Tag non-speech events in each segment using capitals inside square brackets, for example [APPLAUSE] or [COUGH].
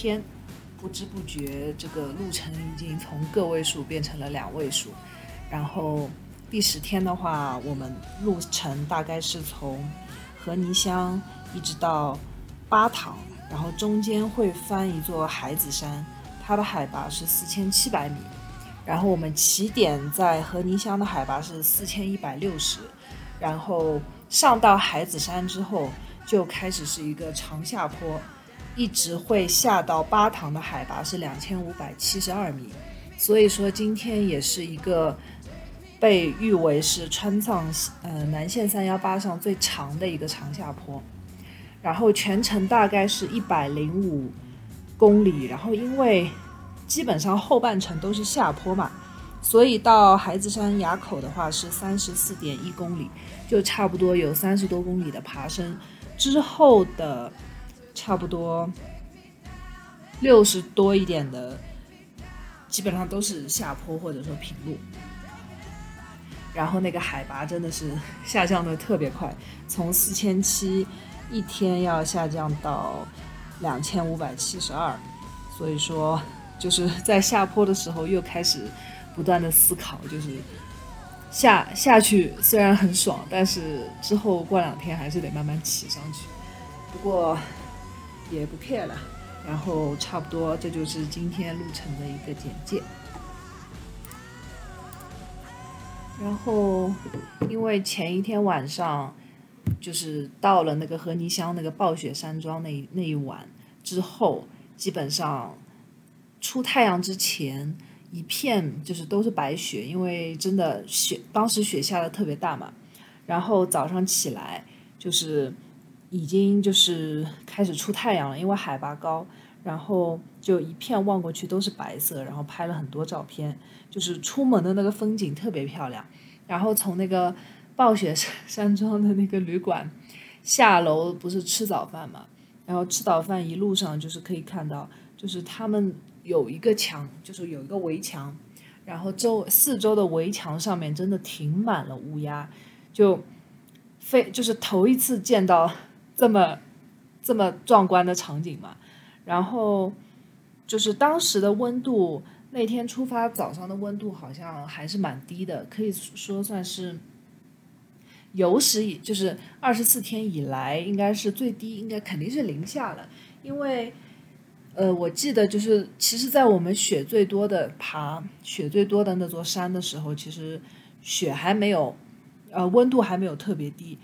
天，不知不觉这个路程已经从个位数变成了两位数。然后第十天的话，我们路程大概是从和泥乡一直到巴塘，然后中间会翻一座海子山，它的海拔是四千七百米。然后我们起点在和泥乡的海拔是四千一百六十，然后上到海子山之后。就开始是一个长下坡，一直会下到巴塘的海拔是两千五百七十二米，所以说今天也是一个被誉为是川藏呃南线三幺八上最长的一个长下坡，然后全程大概是一百零五公里，然后因为基本上后半程都是下坡嘛，所以到海子山垭口的话是三十四点一公里，就差不多有三十多公里的爬升。之后的差不多六十多一点的，基本上都是下坡或者说平路，然后那个海拔真的是下降的特别快，从四千七一天要下降到两千五百七十二，所以说就是在下坡的时候又开始不断的思考，就是。下下去虽然很爽，但是之后过两天还是得慢慢骑上去。不过也不 care 了。然后差不多这就是今天路程的一个简介。然后因为前一天晚上就是到了那个和尼乡那个暴雪山庄那那一晚之后，基本上出太阳之前。一片就是都是白雪，因为真的雪当时雪下的特别大嘛。然后早上起来就是已经就是开始出太阳了，因为海拔高，然后就一片望过去都是白色，然后拍了很多照片，就是出门的那个风景特别漂亮。然后从那个暴雪山 [LAUGHS] 山庄的那个旅馆下楼，不是吃早饭嘛？然后吃早饭一路上就是可以看到，就是他们。有一个墙，就是有一个围墙，然后周四周的围墙上面真的停满了乌鸦，就非就是头一次见到这么这么壮观的场景嘛。然后就是当时的温度，那天出发早上的温度好像还是蛮低的，可以说算是有史以就是二十四天以来应该是最低，应该肯定是零下了，因为。呃，我记得就是，其实，在我们雪最多的爬雪最多的那座山的时候，其实雪还没有，呃，温度还没有特别低，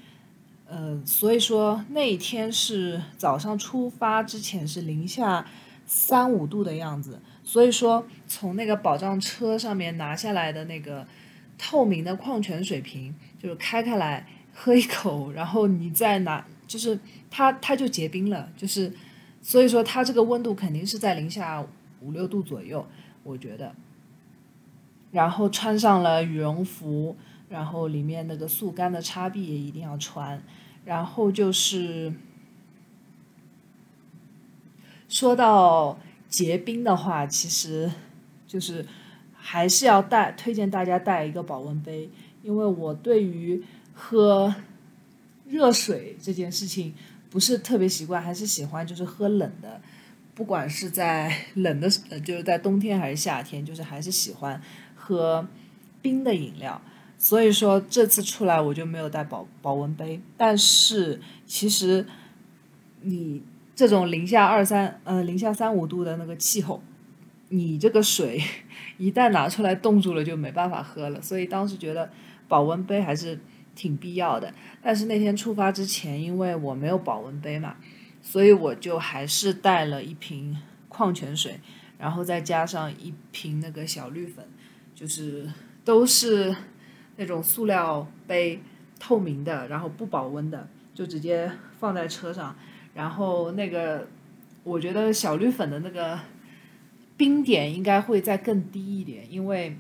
呃，所以说那一天是早上出发之前是零下三五度的样子，所以说从那个保障车上面拿下来的那个透明的矿泉水瓶，就是开开来喝一口，然后你再拿，就是它它就结冰了，就是。所以说，它这个温度肯定是在零下五六度左右，我觉得。然后穿上了羽绒服，然后里面那个速干的插臂也一定要穿。然后就是说到结冰的话，其实就是还是要带，推荐大家带一个保温杯，因为我对于喝热水这件事情。不是特别习惯，还是喜欢就是喝冷的，不管是在冷的，呃，就是在冬天还是夏天，就是还是喜欢喝冰的饮料。所以说这次出来我就没有带保保温杯。但是其实你这种零下二三，呃，零下三五度的那个气候，你这个水一旦拿出来冻住了，就没办法喝了。所以当时觉得保温杯还是。挺必要的，但是那天出发之前，因为我没有保温杯嘛，所以我就还是带了一瓶矿泉水，然后再加上一瓶那个小绿粉，就是都是那种塑料杯，透明的，然后不保温的，就直接放在车上。然后那个，我觉得小绿粉的那个冰点应该会再更低一点，因为。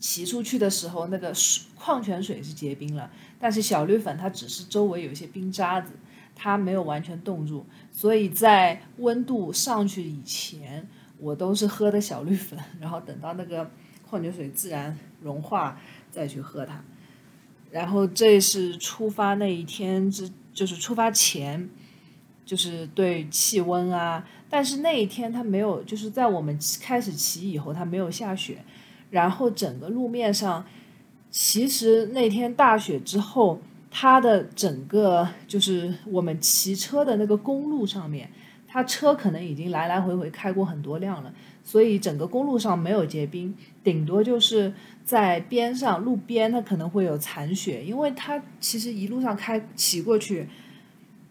骑出去的时候，那个水矿泉水是结冰了，但是小绿粉它只是周围有一些冰渣子，它没有完全冻住，所以在温度上去以前，我都是喝的小绿粉，然后等到那个矿泉水自然融化再去喝它。然后这是出发那一天之，就是出发前就是对气温啊，但是那一天它没有，就是在我们开始骑以后，它没有下雪，然后整个路面上，其实那天大雪之后，它的整个就是我们骑车的那个公路上面，他车可能已经来来回回开过很多辆了，所以整个公路上没有结冰，顶多就是在边上路边它可能会有残雪，因为它其实一路上开骑过去，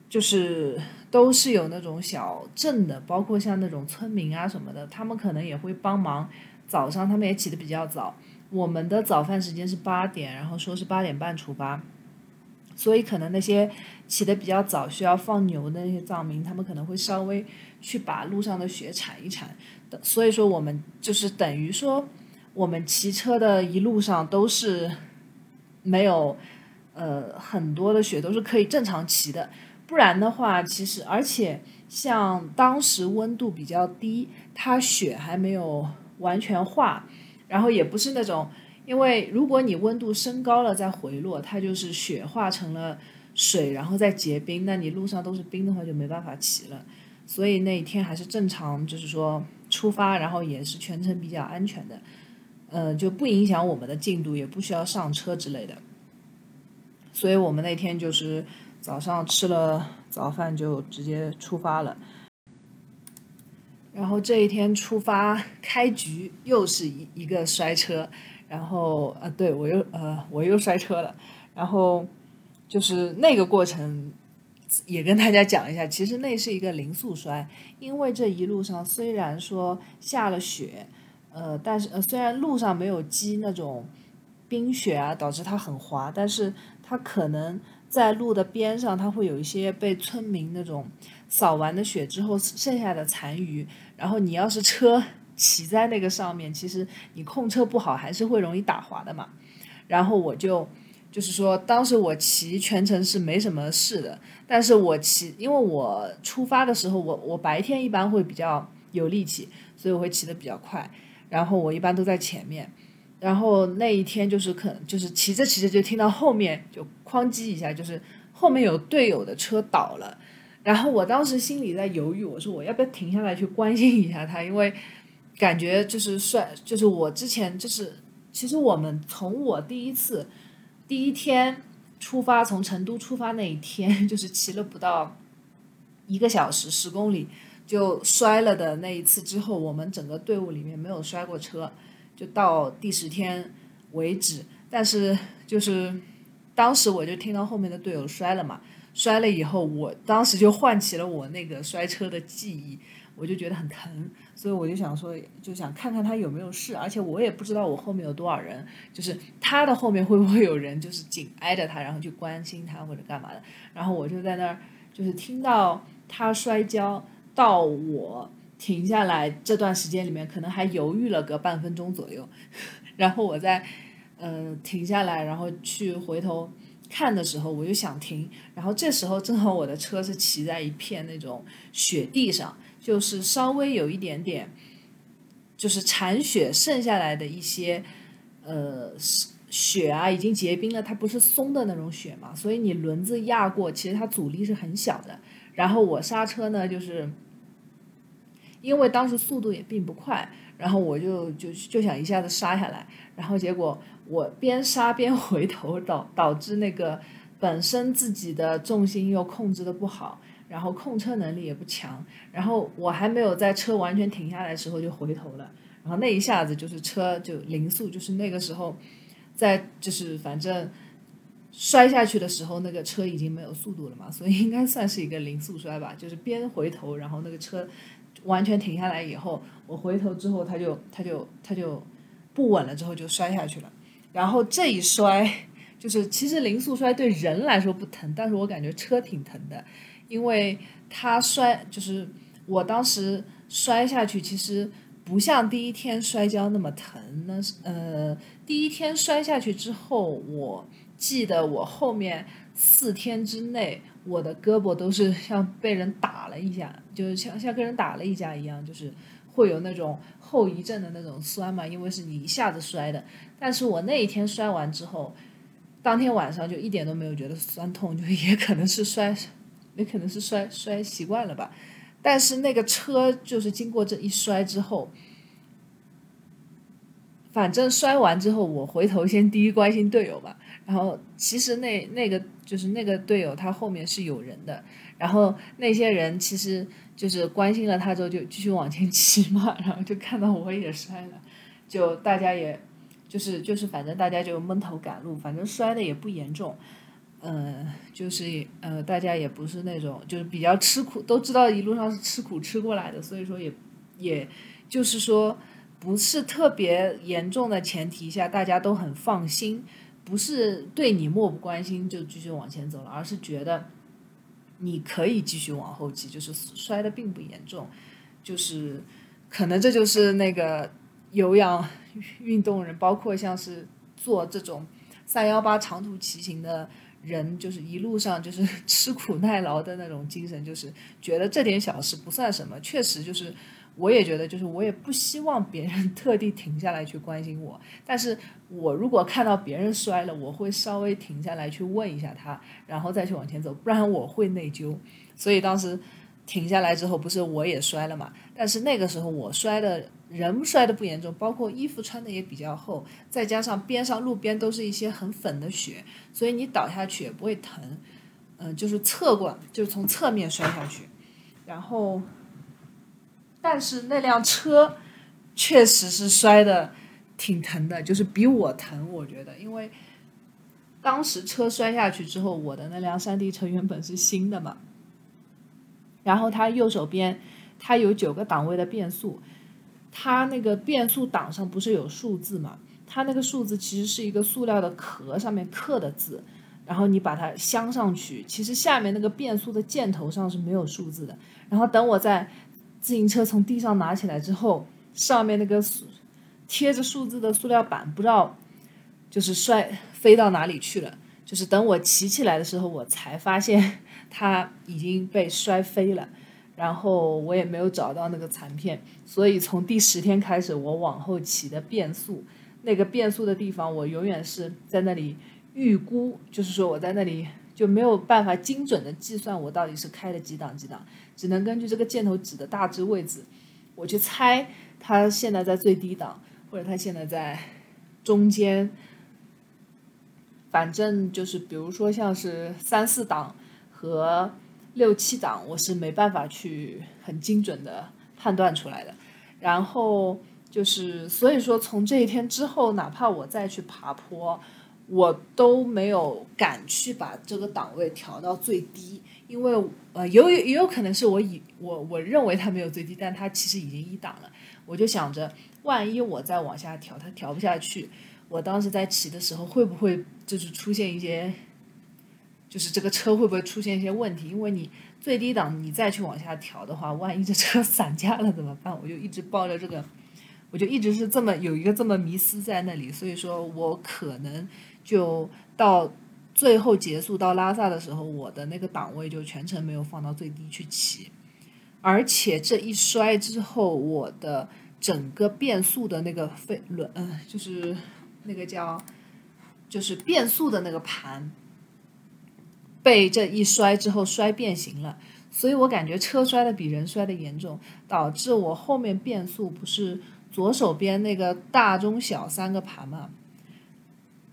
就是。都是有那种小镇的，包括像那种村民啊什么的，他们可能也会帮忙。早上他们也起得比较早，我们的早饭时间是八点，然后说是八点半出发，所以可能那些起得比较早需要放牛的那些藏民，他们可能会稍微去把路上的雪铲一铲。所以说我们就是等于说，我们骑车的一路上都是没有呃很多的雪，都是可以正常骑的。不然的话，其实而且像当时温度比较低，它雪还没有完全化，然后也不是那种，因为如果你温度升高了再回落，它就是雪化成了水，然后再结冰，那你路上都是冰的话就没办法骑了。所以那一天还是正常，就是说出发，然后也是全程比较安全的，呃，就不影响我们的进度，也不需要上车之类的。所以我们那天就是。早上吃了早饭就直接出发了，然后这一天出发开局又是一一个摔车，然后呃对我又呃我又摔车了，然后就是那个过程也跟大家讲一下，其实那是一个零速摔，因为这一路上虽然说下了雪，呃但是呃虽然路上没有积那种冰雪啊，导致它很滑，但是它可能。在路的边上，它会有一些被村民那种扫完的雪之后剩下的残余。然后你要是车骑在那个上面，其实你控车不好，还是会容易打滑的嘛。然后我就就是说，当时我骑全程是没什么事的，但是我骑，因为我出发的时候，我我白天一般会比较有力气，所以我会骑得比较快。然后我一般都在前面。然后那一天就是可就是骑着骑着就听到后面就哐叽一下，就是后面有队友的车倒了，然后我当时心里在犹豫，我说我要不要停下来去关心一下他，因为感觉就是帅，就是我之前就是其实我们从我第一次第一天出发从成都出发那一天，[LAUGHS] 就是骑了不到一个小时十公里就摔了的那一次之后，我们整个队伍里面没有摔过车。就到第十天为止，但是就是当时我就听到后面的队友摔了嘛，摔了以后，我当时就唤起了我那个摔车的记忆，我就觉得很疼，所以我就想说，就想看看他有没有事，而且我也不知道我后面有多少人，就是他的后面会不会有人，就是紧挨着他，然后去关心他或者干嘛的，然后我就在那儿，就是听到他摔跤到我。停下来这段时间里面，可能还犹豫了个半分钟左右，[LAUGHS] 然后我在呃停下来，然后去回头看的时候，我就想停，然后这时候正好我的车是骑在一片那种雪地上，就是稍微有一点点，就是残雪剩下来的一些呃雪啊，已经结冰了，它不是松的那种雪嘛，所以你轮子压过，其实它阻力是很小的。然后我刹车呢，就是。因为当时速度也并不快，然后我就就就想一下子刹下来，然后结果我边刹边回头，导导致那个本身自己的重心又控制的不好，然后控车能力也不强，然后我还没有在车完全停下来的时候就回头了，然后那一下子就是车就零速，就是那个时候，在就是反正摔下去的时候，那个车已经没有速度了嘛，所以应该算是一个零速摔吧，就是边回头，然后那个车。完全停下来以后，我回头之后，它就它就它就不稳了，之后就摔下去了。然后这一摔，[LAUGHS] 就是其实零速摔对人来说不疼，但是我感觉车挺疼的，因为他摔就是我当时摔下去，其实不像第一天摔跤那么疼。那是呃，第一天摔下去之后，我记得我后面四天之内。我的胳膊都是像被人打了一下，就是像像跟人打了一架一样，就是会有那种后遗症的那种酸嘛，因为是你一下子摔的。但是我那一天摔完之后，当天晚上就一点都没有觉得酸痛，就也可能是摔也可能是摔摔习惯了吧。但是那个车就是经过这一摔之后，反正摔完之后，我回头先第一关心队友吧。然后其实那那个就是那个队友他后面是有人的，然后那些人其实就是关心了他之后就继续往前 [LAUGHS] 骑嘛，然后就看到我也摔了，就大家也就是就是反正大家就闷头赶路，反正摔的也不严重。嗯，就是呃，大家也不是那种，就是比较吃苦，都知道一路上是吃苦吃过来的，所以说也，也就是说不是特别严重的前提下，大家都很放心，不是对你漠不关心就继续往前走了，而是觉得你可以继续往后骑，就是摔的并不严重，就是可能这就是那个有氧运动人，包括像是做这种三幺八长途骑行的。人就是一路上就是 [LAUGHS] 吃苦耐劳的那种精神，就是觉得这点小事不算什么。确实，就是我也觉得，就是我也不希望别人 [LAUGHS] 特地停下来去关心我。但是我如果看到别人摔了，我会稍微停下来去问一下他，然后再去往前走，不然我会内疚。所以当时停下来之后，不是我也摔了嘛？但是那个时候我摔的。人摔的不严重，包括衣服穿的也比较厚，再加上边上路边都是一些很粉的雪，所以你倒下去也不会疼。嗯，就是侧过，就是从侧面摔下去。然后，但是那辆车确实是摔的挺疼的，就是比我疼，我觉得，因为当时车摔下去之后，我的那辆山地车原本是新的嘛，然后它右手边它有九个档位的变速。它那个变速档上不是有数字嘛？它那个数字其实是一个塑料的壳上面刻的字，然后你把它镶上去，其实下面那个变速的箭头上是没有数字的。然后等我在自行车从地上拿起来之后，上面那个贴着数字的塑料板不知道就是摔飞到哪里去了。就是等我骑起来的时候，我才发现它已经被摔飞了。然后我也没有找到那个残片，所以从第十天开始，我往后骑的变速，那个变速的地方，我永远是在那里预估，就是说我在那里就没有办法精准的计算我到底是开了几档几档，只能根据这个箭头指的大致位置，我去猜它现在在最低档，或者它现在在中间，反正就是比如说像是三四档和。六七档我是没办法去很精准的判断出来的，然后就是所以说从这一天之后，哪怕我再去爬坡，我都没有敢去把这个档位调到最低，因为呃有也有可能是我以我我认为它没有最低，但它其实已经一档了，我就想着万一我再往下调，它调不下去，我当时在骑的时候会不会就是出现一些。就是这个车会不会出现一些问题？因为你最低档你再去往下调的话，万一这车 [LAUGHS] 散架了怎么办？我就一直抱着这个，我就一直是这么有一个这么迷思在那里，所以说我可能就到最后结束到拉萨的时候，我的那个档位就全程没有放到最低去骑，而且这一摔之后，我的整个变速的那个飞轮，嗯，就是那个叫就是变速的那个盘。被这一摔之后摔变形了，所以我感觉车摔的比人摔的严重，导致我后面变速不是左手边那个大中小三个盘嘛？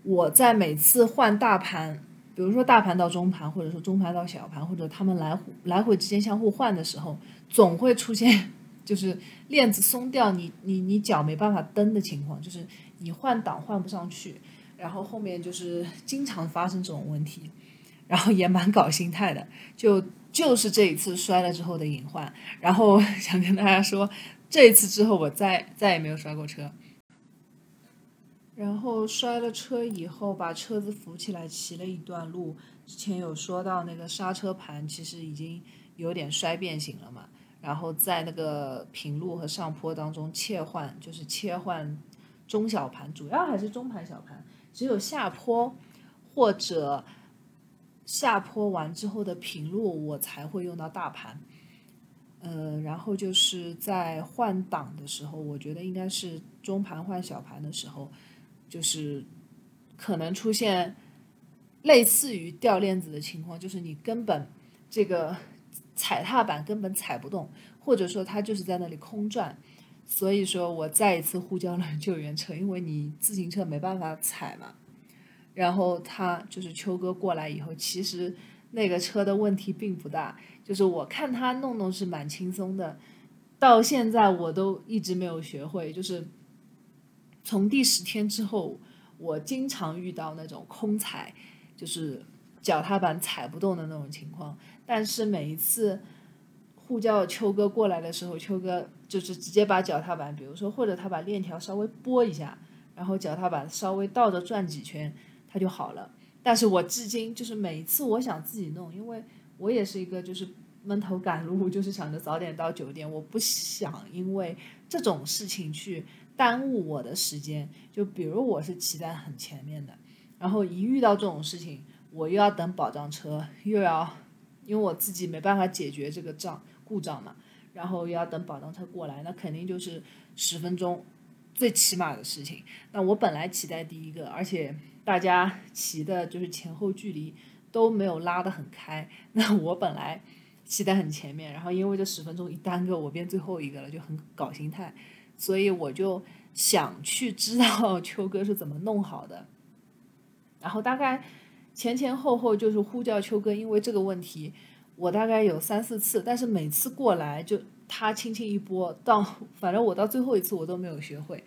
我在每次换大盘，比如说大盘到中盘，或者说中盘到小盘，或者他们来来回之间相互换的时候，总会出现 [LAUGHS] 就是链子松掉，你你你脚没办法蹬的情况，就是你换挡换不上去，然后后面就是经常发生这种问题。然后也蛮搞心态的，就就是这一次摔了之后的隐患。然后想跟大家说，这一次之后我再再也没有摔过车。然后摔了车以后，把车子扶起来骑了一段路。之前有说到那个刹车盘其实已经有点摔变形了嘛。然后在那个平路和上坡当中切换，就是切换中小盘，主要还是中盘小盘。只有下坡或者。下坡完之后的平路，我才会用到大盘。呃，然后就是在换挡的时候，我觉得应该是中盘换小盘的时候，就是可能出现类似于掉链子的情况，就是你根本这个踩踏板根本踩不动，或者说它就是在那里空转。所以说我再一次呼叫了救援车，因为你自行车没办法踩嘛。然后他就是秋哥过来以后，其实那个车的问题并不大，就是我看他弄弄是蛮轻松的。到现在我都一直没有学会，就是从第十天之后，我经常遇到那种空踩，就是脚踏板踩不动的那种情况。但是每一次呼叫秋哥过来的时候，秋哥就是直接把脚踏板，比如说或者他把链条稍微拨一下，然后脚踏板稍微倒着转几圈。它就好了，但是我至今就是每一次我想自己弄，因为我也是一个就是闷头赶路，就是想着早点到酒店，我不想因为这种事情去耽误我的时间。就比如我是骑在很前面的，然后一遇到这种事情，我又要等保障车，又要因为我自己没办法解决这个障故障嘛，然后又要等保障车过来，那肯定就是十分钟最起码的事情。那我本来骑在第一个，而且。大家骑的就是前后距离都没有拉得很开，那我本来骑在很前面，然后因为这十分钟一耽搁，我变最后一个了，就很搞心态，所以我就想去知道 [LAUGHS] 秋哥是怎么弄好的，然后大概前前后后就是呼叫秋哥，因为这个问题我大概有三四次，但是每次过来就他轻轻一拨，到反正我到最后一次我都没有学会。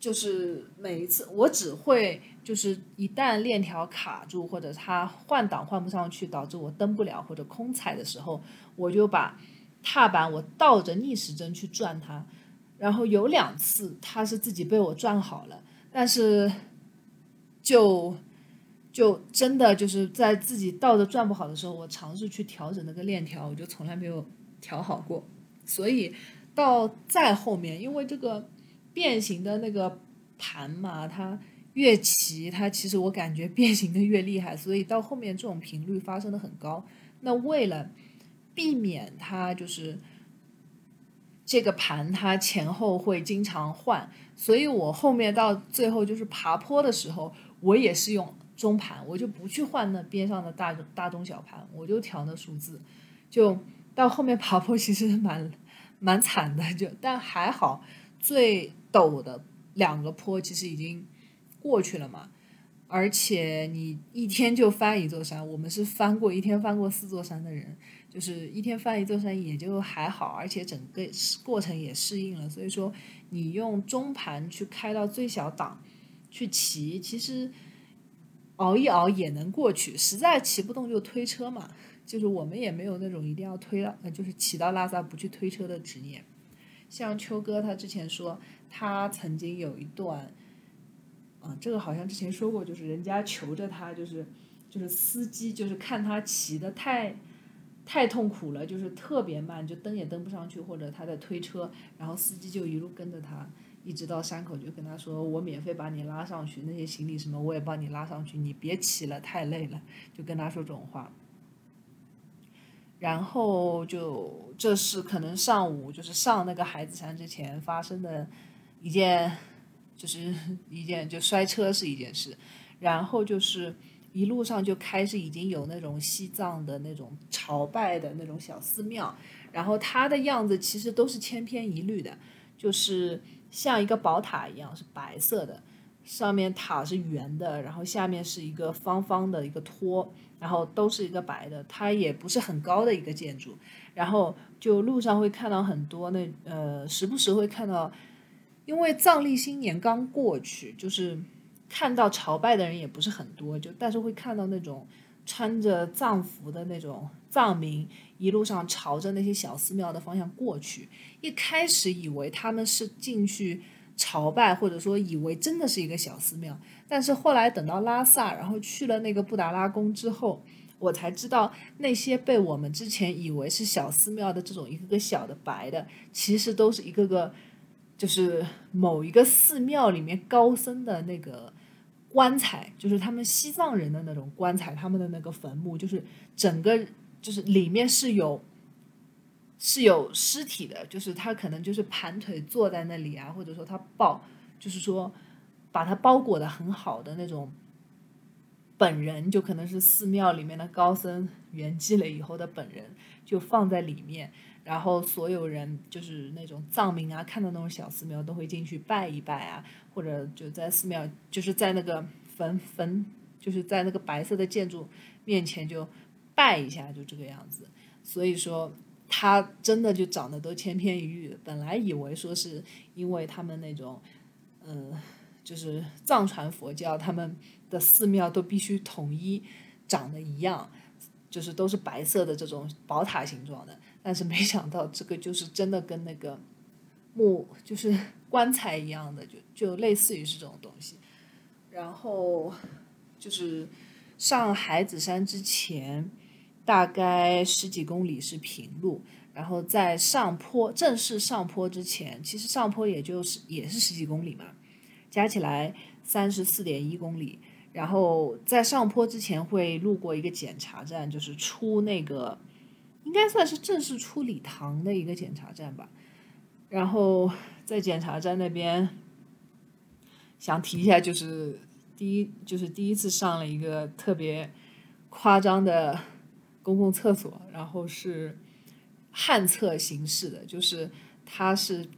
就是每一次，我只会就是一旦链条卡住，或者它换挡换不上去，导致我蹬不了或者空踩的时候，我就把踏板我倒着逆时针去转它，然后有两次它是自己被我转好了，但是就就真的就是在自己倒着转不好的时候，我尝试去调整那个链条，我就从来没有调好过，所以到再后面，因为这个。变形的那个盘嘛，它越骑，它其实我感觉变形的越厉害，所以到后面这种频率发生的很高。那为了避免它就是这个盘它前后会经常换，所以我后面到最后就是爬坡的时候，我也是用中盘，我就不去换那边上的大大中小盘，我就调那数字。就到后面爬坡其实蛮蛮惨的，就但还好最。陡的两个坡其实已经过去了嘛，而且你一天就翻一座山，我们是翻过一天翻过四座山的人，就是一天翻一座山也就还好，而且整个过程也适应了。所以说，你用中盘去开到最小档去骑，其实熬一熬也能过去。实在骑不动就推车嘛，就是我们也没有那种一定要推了，就是骑到拉萨不去推车的执念。像秋哥他之前说，他曾经有一段，啊，这个好像之前说过，就是人家求着他，就是就是司机就是看他骑的太太痛苦了，就是特别慢，就蹬也蹬不上去，或者他在推车，然后司机就一路跟着他，一直到山口就跟他说，我免费把你拉上去，那些行李什么我也帮你拉上去，你别骑了，太累了，就跟他说这种话。然后就这是可能上午就是上那个孩子山之前发生的一件，就是 [LAUGHS] 一件就摔车是一件事，然后就是一路上就开始已经有那种西藏的那种朝拜的那种小寺庙，然后它的样子其实都是千篇一律的，就是像一个宝塔一样是白色的，上面塔是圆的，然后下面是一个方方的一个托。然后都是一个白的，它也不是很高的一个建筑。然后就路上会看到很多那呃，时不时会看到，因为藏历新年刚过去，就是看到朝拜的人也不是很多，就但是会看到那种穿着藏服的那种藏民一路上朝着那些小寺庙的方向过去。一开始以为他们是进去朝拜，或者说以为真的是一个小寺庙。但是后来等到拉萨，然后去了那个布达拉宫之后，我才知道那些被我们之前以为是小寺庙的这种一个个小的白的，其实都是一个个，就是某一个寺庙里面高僧的那个棺材，就是他们西藏人的那种棺材，他们的那个坟墓，就是整个就是里面是有是有尸体的，就是他可能就是盘腿坐在那里啊，或者说他抱，就是说。把它包裹的很好的那种本人，就可能是寺庙里面的高僧圆寂了以后的本人，就放在里面。然后所有人就是那种藏民啊，看到那种小寺庙都会进去拜一拜啊，或者就在寺庙，就是在那个坟坟，就是在那个白色的建筑面前就拜一下，就这个样子。所以说，他真的就长得都千篇一律。本来以为说是因为他们那种，嗯，就是藏传佛教他们的寺庙都必须统一长得一样，就是都是白色的这种宝塔形状的。但是没想到，这个就是真的跟那个木就是 [LAUGHS] 棺材一样的，就就类似于是这种东西。然后就是上海子山之前，大概十几公里是平路，然后在上坡正式上坡之前，其实上坡也就是也是十几公里嘛，加起来三十四点一公里。然后在上坡之前会路过一个检查站，就是出那个。应该算是正式出礼堂的一个检查站吧，然后在检查站那边，想提一下，就是第一，就是第一次上了一个特别夸张的公共厕所，然后是旱厕形式的，就是它是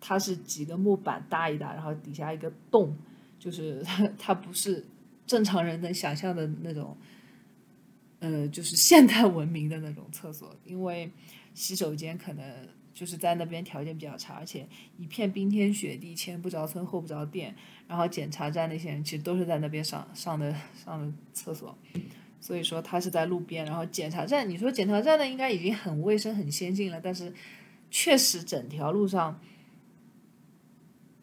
它是几个木板搭一搭，然后底下一个洞，就是它 [LAUGHS] 它不是正常人能想象的那种。呃，就是现代文明的那种厕所，因为洗手间可能就是在那边条件比较差，而且一片冰天雪地，前不着村后不着店，然后检查站那些人其实都是在那边上上的上的厕所，所以说他是在路边，然后检查站，你说检查站呢应该已经很卫生很先进了，但是确实整条路上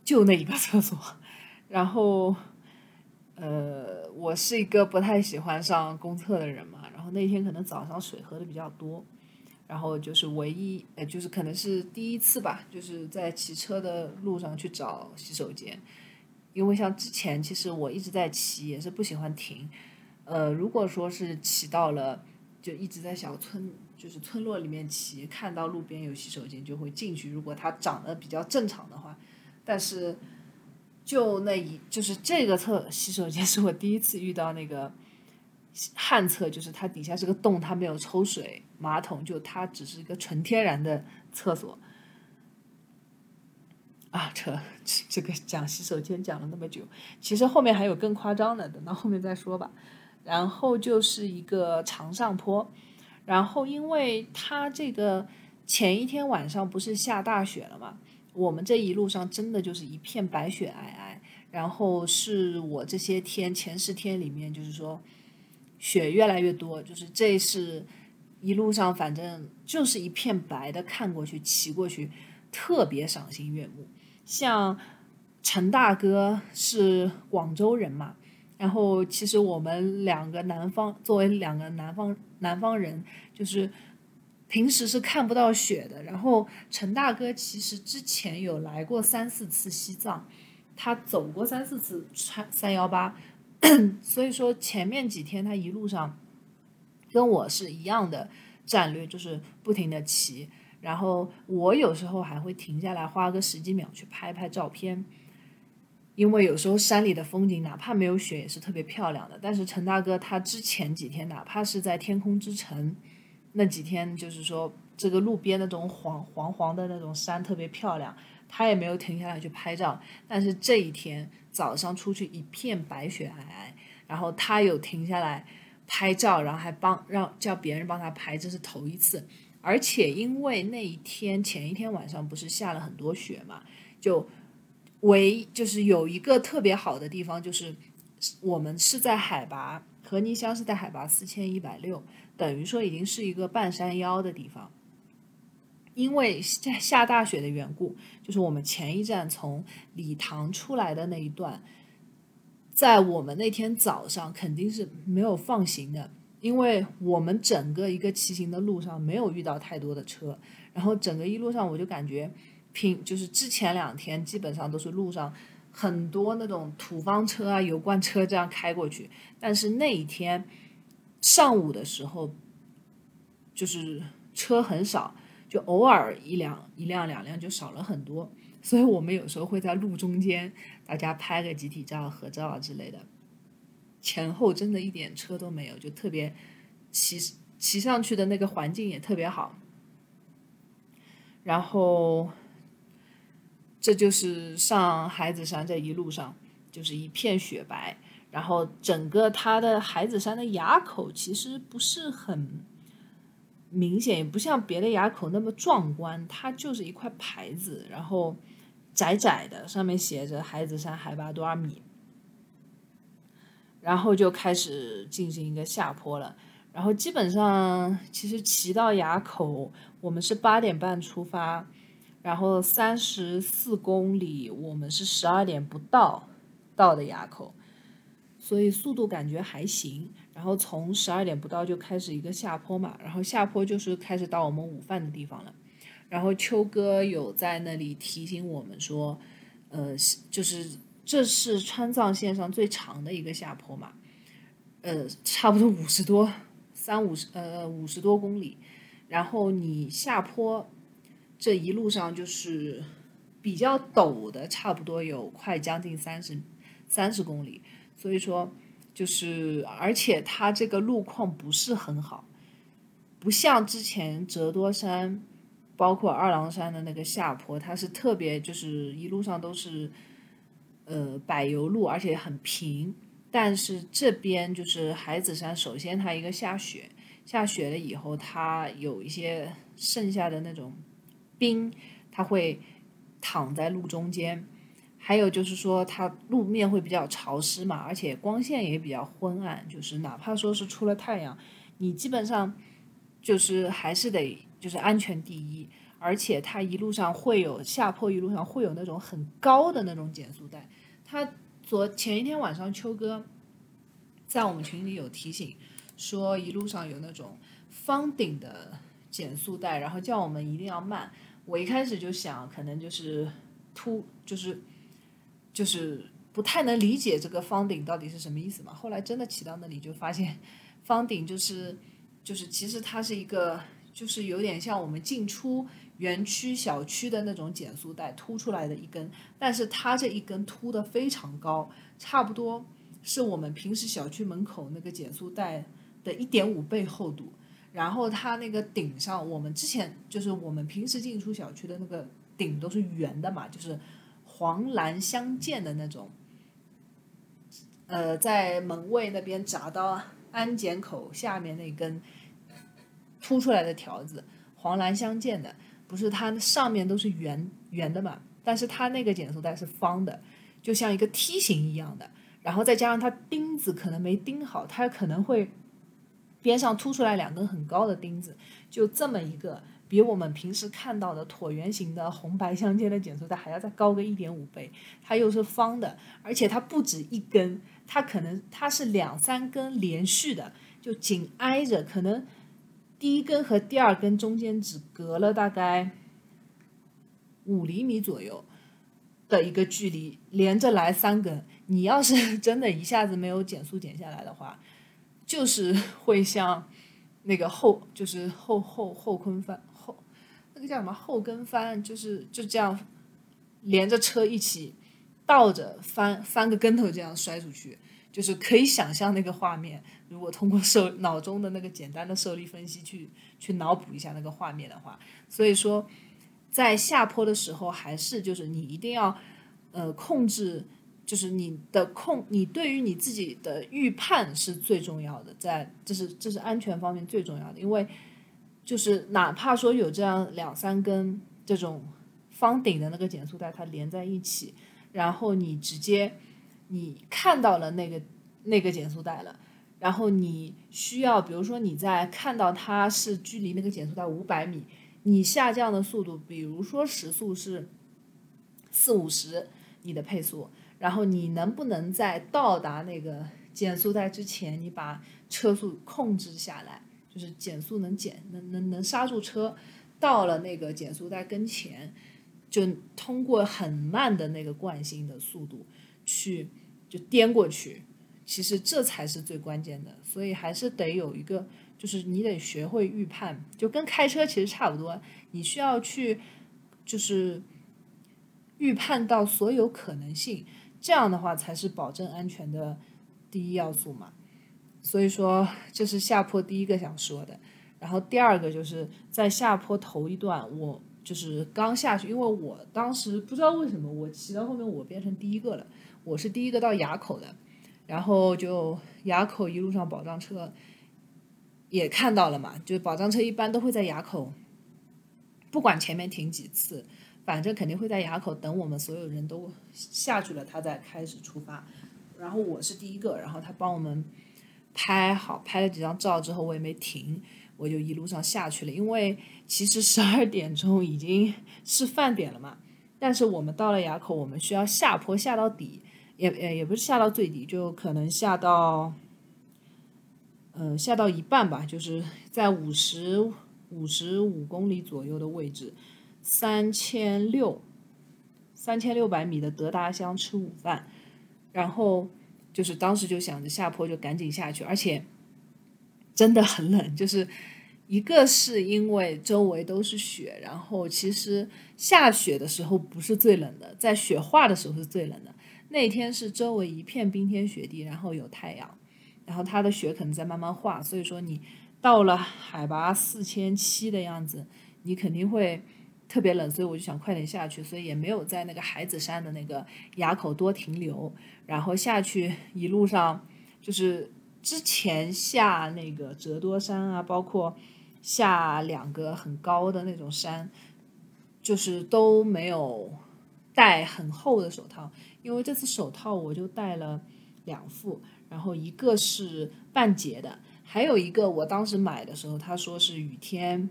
就那一个厕所，[LAUGHS] 然后呃，我是一个不太喜欢上公厕的人嘛。然后那天可能早上水喝的比较多，然后就是唯一，呃，就是可能是第一次吧，就是在骑车的路上去找洗手间，因为像之前其实我一直在骑，也是不喜欢停，呃，如果说是骑到了，就一直在小村，就是村落里面骑，看到路边有洗手间就会进去，如果它长得比较正常的话，但是就那一就是这个厕洗手间是我第一次遇到那个。旱厕就是它底下是个洞，它没有抽水马桶，就它只是一个纯天然的厕所。啊，这这个讲洗手间讲了那么久，其实后面还有更夸张的，等到后面再说吧。然后就是一个长上坡，然后因为它这个前一天晚上不是下大雪了嘛，我们这一路上真的就是一片白雪皑皑。然后是我这些天前十天里面，就是说。雪越来越多，就是这是一路上，反正就是一片白的，看过去、骑过去，特别赏心悦目。像陈大哥是广州人嘛，然后其实我们两个南方，作为两个南方南方人，就是平时是看不到雪的。然后陈大哥其实之前有来过三四次西藏，他走过三四次穿三幺八。[COUGHS] 所以说前面几天他一路上跟我是一样的战略，就是不停的骑，然后我有时候还会停下来花个十几秒去拍拍照片，因为有时候山里的风景哪怕没有雪也是特别漂亮的。但是陈大哥他之前几天哪怕是在天空之城那几天，就是说这个路边那种黄黄黄的那种山特别漂亮。他也没有停下来去拍照，但是这一天早上出去一片白雪皑皑，然后他有停下来拍照，然后还帮让叫别人帮他拍，这是头一次。而且因为那一天前一天晚上不是下了很多雪嘛，就唯就是有一个特别好的地方，就是我们是在海拔和尼乡是在海拔四千一百六，等于说已经是一个半山腰的地方。因为下下大雪的缘故，就是我们前一站从礼堂出来的那一段，在我们那天早上肯定是没有放行的，因为我们整个一个骑行的路上没有遇到太多的车，然后整个一路上我就感觉，平就是之前两天基本上都是路上很多那种土方车啊、油罐车这样开过去，但是那一天上午的时候，就是车很少。就偶尔一辆一辆两辆就少了很多，所以我们有时候会在路中间，大家拍个集体照、合照啊之类的。前后真的一点车都没有，就特别骑骑上去的那个环境也特别好。然后，这就是上海子山这一路上就是一片雪白，然后整个它的海子山的垭口其实不是很明显，也不像别的垭口那么壮观，它就是一块牌子，然后窄窄的，上面写着海子山海拔多少米。然后就开始进行一个下坡了，然后基本上其实骑到垭口，我们是八点半出发，然后三十四公里，我们是十二点不到到的垭口，所以速度感觉还行。然后从十二点不到就开始一个下坡嘛，然后下坡就是开始到我们午饭的地方了。然后秋哥有在那里提醒我们说，呃，就是。这是川藏线上最长的一个下坡嘛，呃，差不多五十多三五十呃五十多公里，然后你下坡这一路上就是比较陡的，差不多有快将近三十三十公里，所以说就是而且它这个路况不是很好，不像之前折多山，包括二郎山的那个下坡，它是特别就是一路上都是。呃，柏油路，而且很平，但是这边就是海子山，首先它一个下雪，下雪了以后，它有一些剩下的那种冰，它会躺在路中间，还有就是说它路面会比较潮湿嘛，而且光线也比较昏暗，就是哪怕说是出了太阳，你基本上就是还是得就是安全第一。而且它一路上会有下坡，一路上会有那种很高的那种减速带。他昨前一天晚上，秋哥在我们群里有提醒，说一路上有那种方顶的减速带，然后叫我们一定要慢。我一开始就想，可能就是突，就是就是不太能理解这个方顶到底是什么意思嘛。后来真的骑到那里，就发现方顶就是就是其实它是一个，就是有点像我们进出。园区小区的那种减速带凸出来的一根，但是它这一根凸的非常高，差不多是我们平时小区门口那个减速带的一点五倍厚度。然后它那个顶上，我们之前就是我们平时进出小区的那个顶都是圆的嘛，就是黄蓝相间的那种。呃，在门卫那边匝到安检口下面那根凸出来的条子，黄蓝相间的。不是它上面都是圆圆的嘛，但是它那个减速带是方的，就像一个梯形一样的，然后再加上它钉子可能没钉好，它可能会边上凸出来两根很高的钉子，就这么一个比我们平时看到的椭圆形的红白相间的减速带还要再高个一点五倍，它又是方的，而且它不止一根，它可能它是两三根连续的，就紧挨着，可能。第一根和第二根中间只隔了大概五厘米左右的一个距离，连着来三根。你要是 [LAUGHS] 真的一下子没有减速减下来的话，就是会像那个后，就是后后后坤翻个叫什么后跟翻，就是就这样连着车一起倒着翻翻个跟头，这样摔出去。就是可以想象那个画面，如果通过受 [LAUGHS] 脑中的那个简单的受力分析去去脑补一下那个画面的话，所以说在下坡的时候，还是就是你一定要呃控制，就是你的控，你对于你自己的预判是最重要的，在这是这是安全方面最重要的，因为就是哪怕说有这样两三根这种方顶的那个减速带，它连在一起，然后你直接。你看到了那个那个减速带了，然后你需要，比如说你在看到它是距离那个减速带五百米，你下降的速度，比如说时速是四五十，你的配速，然后你能不能在到达那个减速带之前，你把车速控制下来，就是减速能减，能能能刹住车，到了那个减速带跟前，就通过很慢的那个惯性的速度。去就颠过去，其实这才是最关键的，所以还是得有一个，就是你得学会预判，就跟开车其实差不多，你需要去就是预判到所有可能性，这样的话才是保证安全的第一要素嘛。所以说这是下坡第一个想说的。然后第二个就是在下坡头一段，我就是刚下去，因为我当时不知道为什么我骑到后面我变成第一个了，我是第一个到垭口的，然后就垭口一路上保障车也看到了嘛，就保障车一般都会在垭口，不管前面停几次，反正肯定会在垭口等我们所有人都下去了，他再开始出发。然后我是第一个，然后他帮我们拍好拍了几张照之后，我也没停。我就一路上下去了，因为其实十二点钟已经是饭点了嘛。但是我们到了垭口，我们需要下坡下到底，也也也不是下到最底，就可能下到，嗯，下到一半吧，就是在五十五十五公里左右的位置，三千六，三千六百米的德达乡吃午饭，然后就是当时就想着下坡就赶紧下去，而且。真的很冷，就是一个是因为周围都是雪，然后其实下雪的时候不是最冷的，在雪化的时候是最冷的。那天是周围一片冰天雪地，然后有太阳，然后它的雪可能在慢慢化，所以说你到了海拔四千七的样子，你肯定会特别冷，所以我就想快点下去，所以也没有在那个海子山的那个垭口多停留，然后下去一路上就是。之前下那个折多山啊，包括下两个很高的那种山，就是都没有戴很厚的手套，因为这次手套我就戴了两副，然后一个是半截的，还有一个我当时买的时候他说是雨天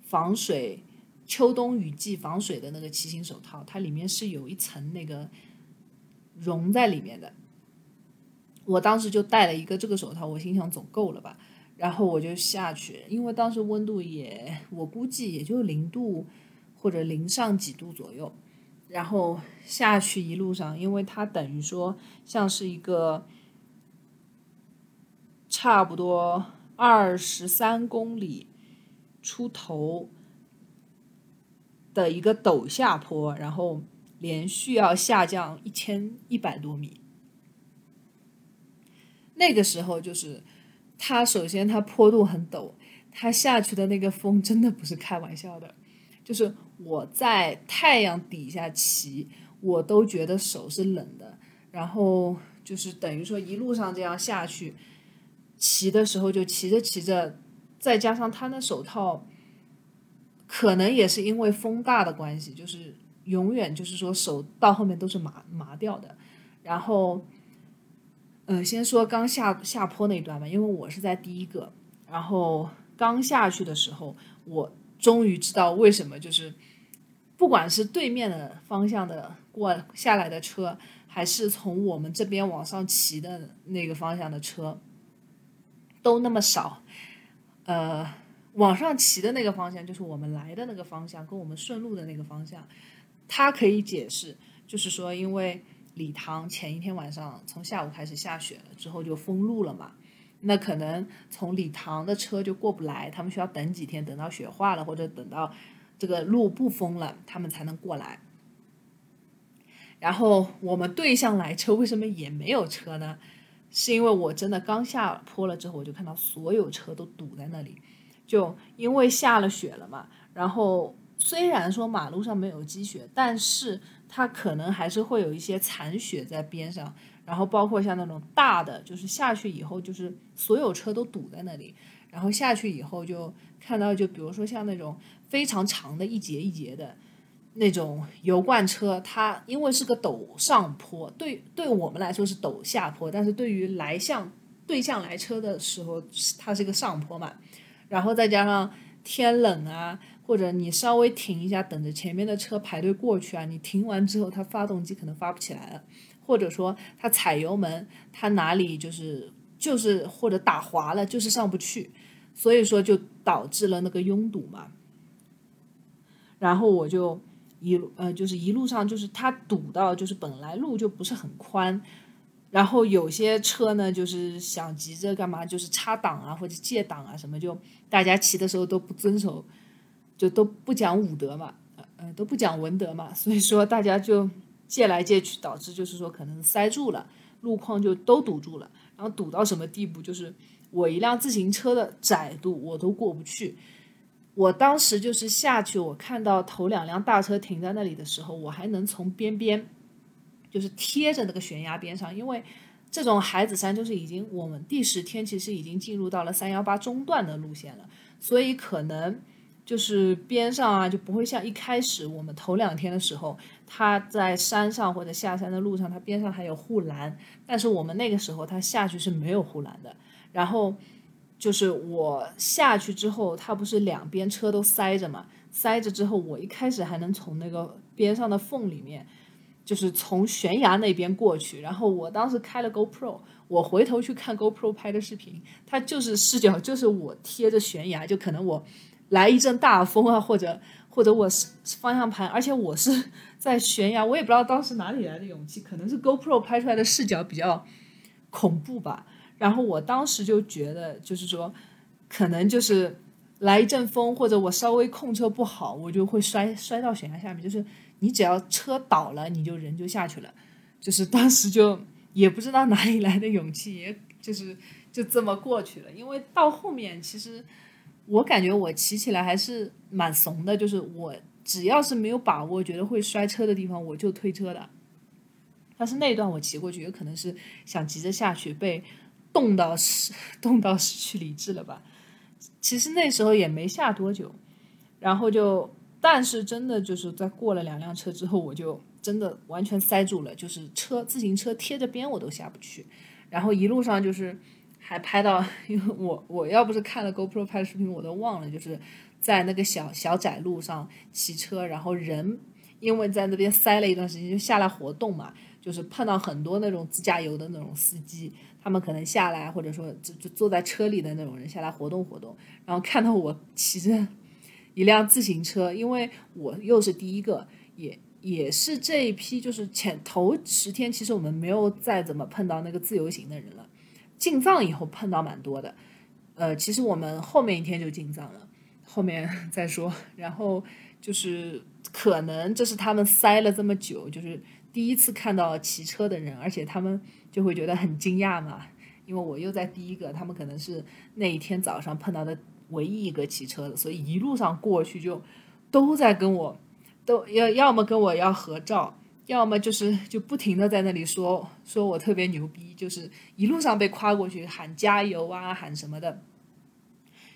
防水，秋冬雨季防水的那个骑行手套，它里面是有一层那个绒在里面的。我当时就戴了一个这个手套，我心想总够了吧，然后我就下去，因为当时温度也我估计也就零度或者零上几度左右，然后下去一路上，因为它等于说像是一个差不多二十三公里出头的一个陡下坡，然后连续要下降一千一百多米。那个时候就是，它首先它坡度很陡，它下去的那个风真的不是开玩笑的，就是我在太阳底下骑，我都觉得手是冷的。然后就是等于说一路上这样下去，骑的时候就骑着骑着，再加上他那手套，可能也是因为风大的关系，就是永远就是说手到后面都是麻麻掉的，然后。嗯，先说刚下下坡那一段吧，因为我是在第一个，然后刚下去的时候，我终于知道为什么，就是不管是对面的方向的过下来的车，还是从我们这边往上骑的那个方向的车，都那么少。呃，往上骑的那个方向就是我们来的那个方向，跟我们顺路的那个方向，它可以解释，就是说因为。礼堂前一天晚上从下午开始下雪了，之后就封路了嘛。那可能从礼堂的车就过不来，他们需要等几天，等到雪化了或者等到这个路不封了，他们才能过来。然后我们对向来车为什么也没有车呢？是因为我真的刚下坡了之后，我就看到所有车都堵在那里，就因为下了雪了嘛。然后虽然说马路上没有积雪，但是。它可能还是会有一些残雪在边上，然后包括像那种大的，就是下去以后就是所有车都堵在那里，然后下去以后就看到，就比如说像那种非常长的一节一节的那种油罐车，它因为是个陡上坡，对对我们来说是陡下坡，但是对于来向对向来车的时候，它是个上坡嘛，然后再加上天冷啊。或者你稍微停一下，等着前面的车排队过去啊！你停完之后，它发动机可能发不起来了，或者说它踩油门，它哪里就是就是或者打滑了，就是上不去，所以说就导致了那个拥堵嘛。然后我就一路呃，就是一路上就是它堵到就是本来路就不是很宽，然后有些车呢就是想急着干嘛，就是插档啊或者借档啊什么，就大家骑的时候都不遵守。就都不讲武德嘛，呃都不讲文德嘛，所以说大家就借来借去，导致就是说可能塞住了，路况就都堵住了，然后堵到什么地步，就是我一辆自行车的窄度我都过不去。我当时就是下去，我看到头两辆大车停在那里的时候，我还能从边边，就是贴着那个悬崖边上，因为这种海子山就是已经我们第十天其实已经进入到了三幺八中段的路线了，所以可能就是边上啊就不会像一开始我们头两天的时候，它在山上或者下山的路上，它边上还有护栏，但是我们那个时候它下去是没有护栏的，然后。就是我下去之后，它不是两边车都塞着嘛？塞着之后，我一开始还能从那个边上的缝里面，就是从悬崖那边过去。然后我当时开了 GoPro，我回头去看 GoPro 拍的视频，它就是视角就是我贴着悬崖，就可能我来一阵大风啊，或者或者我是方向盘，而且我是 [LAUGHS] 在悬崖，我也不知道当时哪里来的勇气，可能是 GoPro 拍出来的视角比较恐怖吧。然后我当时就觉得，就是说，可能就是来一阵风，或者我稍微控车不好，我就会摔摔到悬崖下面。就是你只要车倒了，你就人就下去了。就是当时就也不知道哪里来的勇气，也就是就这么过去了。因为到后面，其实我感觉我骑起来还是蛮怂的，就是我只要是没有把握，觉得会摔车的地方，我就推车的。但是那段我骑过去，有可能是想急着下去被。冻到失 [LAUGHS] 冻到失去理智了吧？其实那时候也没下多久，然后就，但是真的就是在过了两辆车之后，我就真的完全塞住了，就是车自行车贴着边我都下不去。然后一路上就是还拍到，因为我我要不是看了 GoPro 拍的视频，我都忘了，就是在那个小小窄路上骑车，然后人因为在那边塞了一段时间，就下来活动嘛，就是碰到很多那种自驾游的那种司机。他们可能下来，或者说就就坐在车里的那种人下来活动活动，然后看到我骑着一辆自行车，因为我又是第一个，也也是这一批，就是前头十天，其实我们没有再怎么碰到那个自由行的人了，进藏以后碰到蛮多的，呃，其实我们后面一天就进藏了，后面 [LAUGHS] 再说，然后就是可能这是他们塞了这么久，就是第一次看到骑车的人，而且他们。就会觉得很惊讶嘛，因为我又在第一个，他们可能是那一天早上碰到的唯一一个骑车的，所以一路上过去就都在跟我，都要要么跟我要合照，要么就是就不停的在那里说说我特别牛逼，就是一路上被夸过去喊加油啊喊什么的，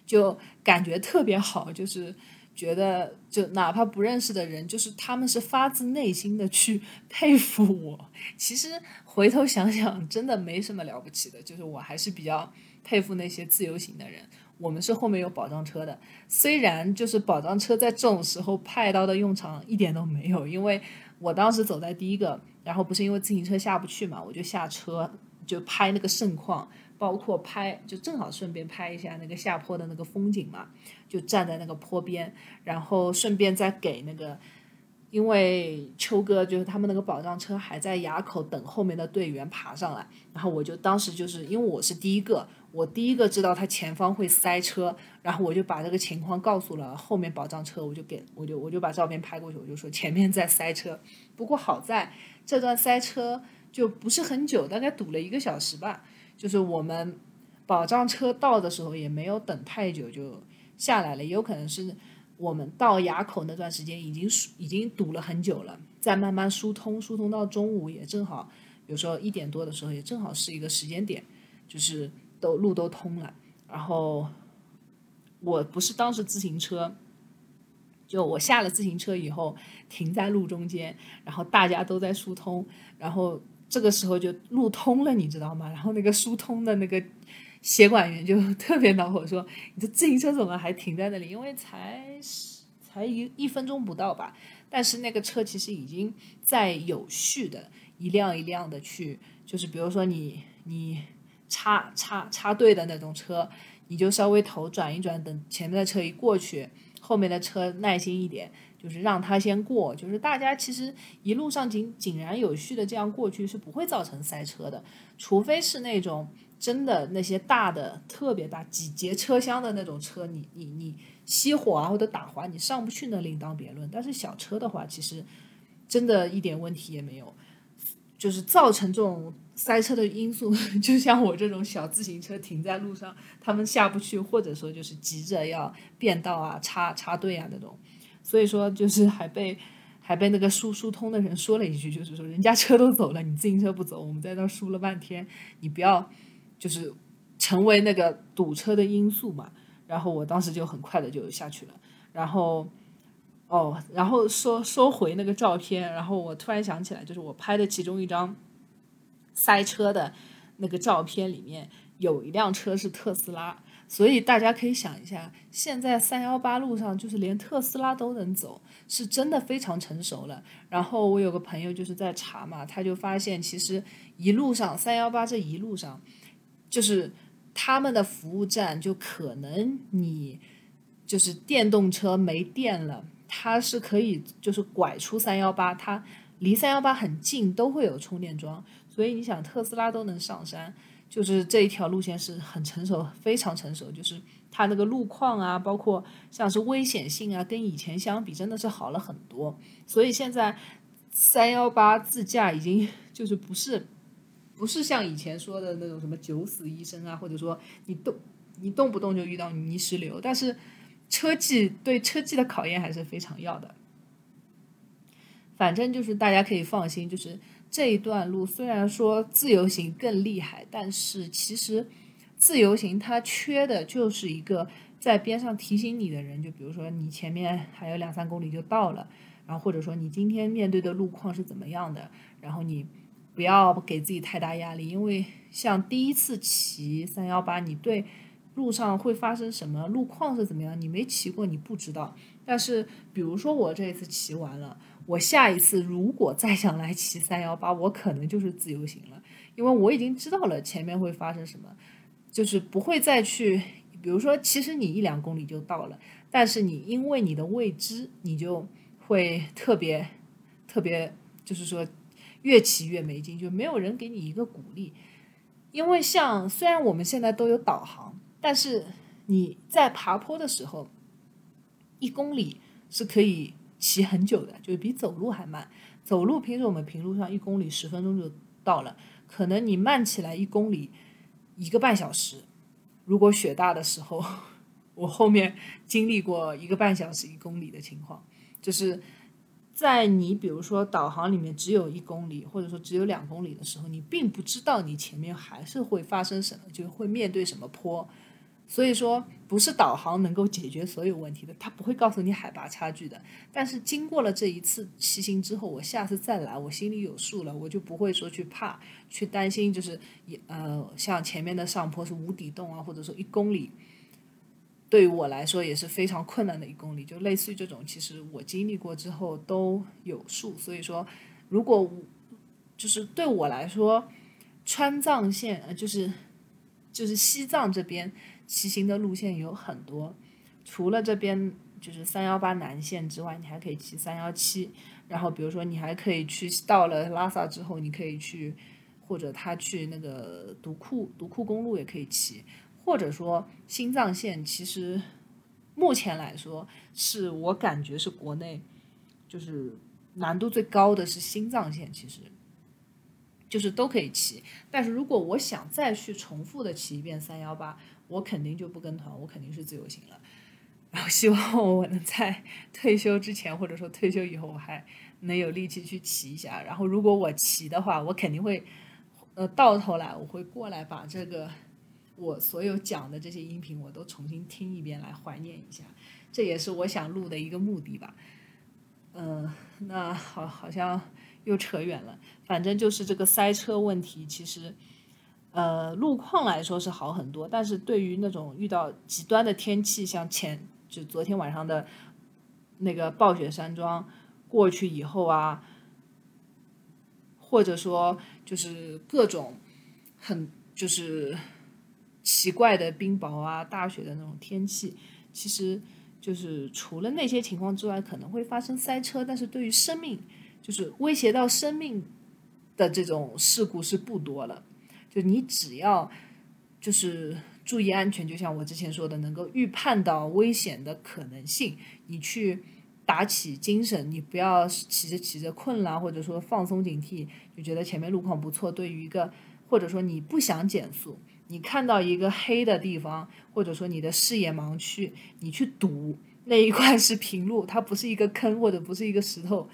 就感觉特别好，就是觉得就哪怕不认识的人，就是他们是发自内心的去 [LAUGHS] 佩服我，其实。回头想想，真的没什么了不起的，就是我还是比较佩服那些自由行的人。我们是后面有保障车的，虽然就是保障车在这种时候派到的用场一点都没有，因为我当时走在第一个，然后不是因为自行车下不去嘛，我就下车就拍那个盛况，包括拍就正好顺便拍一下那个下坡的那个风景嘛，就站在那个坡边，然后顺便再给那个。因为秋哥就是他们那个保障车还在垭口等后面的队员爬上来，然后我就当时就是因为我是第一个，我第一个知道他前方会塞车，然后我就把这个情况告诉了后面保障车，我就给我就我就把照片拍过去，我就说前面在塞车，不过好在这段塞车就不是很久，大概堵了一个小时吧，就是我们保障车到的时候也没有等太久就下来了，也有可能是。我们到垭口那段时间已经已经堵了很久了，再慢慢疏通，疏通到中午也正好，有时候一点多的时候也正好是一个时间点，就是都路都通了。然后我不是当时自行车，就我下了自行车以后停在路中间，然后大家都在疏通，然后这个时候就路通了，你知道吗？然后那个疏通的那个。协管员就 [LAUGHS] 特别恼火，说：“你这自行车怎么还停在那里？因为才才一一分钟不到吧。但是那个车其实已经在有序的一辆一辆的去，就是比如说你你插插插队的那种车，你就稍微头转一转，等前面的车一过去，后面的车耐心一点，就是让他先过。就是大家其实一路上井井然有序的这样过去是不会造成塞车的，除非是那种。”真的那些大的特别大几节车厢的那种车，你你你熄火啊或者打滑，你上不去那另当别论。但是小车的话，其实真的一点问题也没有。就是造成这种塞车的因素，[LAUGHS] 就像我这种小自行车停在路上，他们下不去，或者说就是急着要变道啊、插插队啊那种，所以说就是还被还被那个疏疏通的人说了一句，就是说人家车都走了，你自行车不走，我们在那输了半天，你不要就是成为那个堵车的因素嘛。然后我当时就很快的就下去了，然后哦，然后说收回那个照片，然后我突然想起来，就是我拍的其中一张。塞车的那个照片里面有一辆车是特斯拉，所以大家可以想一下，现在三幺八路上就是连特斯拉都能走，是真的非常成熟了。然后我有个朋友就是在查嘛，他就发现其实一路上三幺八这一路上，就是他们的服务站就可能你就是电动车没电了，它是可以就是拐出三幺八，它离三幺八很近都会有充电桩。所以你想，特斯拉都能上山，就是这一条路线是很成熟，非常成熟。就是它那个路况啊，包括像是危险性啊，跟以前相比真的是好了很多。所以现在三幺八自驾已经就是不是不是像以前说的那种什么九死一生啊，或者说你动你动不动就遇到泥石流，但是车技对车技的考验还是非常要的。反正就是大家可以放心，就是。这一段路虽然说自由行更厉害，但是其实自由行它缺的就是一个在边上提醒你的人。就比如说你前面还有两三公里就到了，然后或者说你今天面对的路况是怎么样的，然后你不要给自己太大压力，因为像第一次骑三幺八，你对路上会发生什么路况是怎么样，你没骑过你不知道。但是比如说我这一次骑完了。我下一次如果再想来骑三幺八，我可能就是自由行了，因为我已经知道了前面会发生什么，就是不会再去。比如说，其实你一两公里就到了，但是你因为你的未知，你就会特别特别，就是说越骑越没劲，就没有人给你一个鼓励。因为像虽然我们现在都有导航，但是你在爬坡的时候，一公里是可以。骑很久的，就是比走路还慢。走路平时我们平路上一公里十分钟就到了，可能你慢起来一公里一个半小时。如果雪大的时候，[LAUGHS] 我后面经历过一个半小时一公里的情况，就是在你比如说导航里面只有一公里，或者说只有两公里的时候，你并不知道你前面还是会发生什么，就会面对什么坡。所以说，不是导航能够解决所有问题的，它不会告诉你海拔差距的。但是经过了这一次骑行之后，我下次再来，我心里有数了，我就不会说去怕、去担心，就是也呃，像前面的上坡是无底洞啊，或者说一公里，对于我来说也是非常困难的一公里，就类似于这种，其实我经历过之后都有数。所以说，如果就是对我来说，川藏线呃，就是就是西藏这边。骑行的路线有很多，除了这边就是三幺八南线之外，你还可以骑三幺七。然后比如说你还可以去到了拉萨之后，你可以去或者他去那个独库独库公路也可以骑，或者说新藏线，其实目前来说是我感觉是国内就是难度最高的是新藏线，其实就是都可以骑。但是如果我想再去重复的骑一遍三幺八。我肯定就不跟团，我肯定是自由行了。然后希望我能在退休之前，或者说退休以后，我还能有力气去骑一下。然后如果我骑的话，我肯定会，呃，到头来我会过来把这个我所有讲的这些音频，我都重新听一遍，来怀念一下。这也是我想录的一个目的吧。嗯，那好，好像又扯远了。反正就是这个塞车问题，其实。呃，路况来说是好很多，但是对于那种遇到极端的天气，像前就昨天晚上的那个暴雪山庄过去以后啊，或者说就是各种很就是奇怪的冰雹啊、大雪的那种天气，其实就是除了那些情况之外，可能会发生塞车，但是对于生命就是威胁到生命的这种事故是不多了。就你只要就是注意安全，就像我之前说的，能够预判到危险的可能性，你去打起精神，你不要骑着骑着困了，或者说放松警惕，就觉得前面路况不错。对于一个或者说你不想减速，你看到一个黑的地方，或者说你的视野盲区，你去堵那一块是平路，它不是一个坑或者不是一个石头，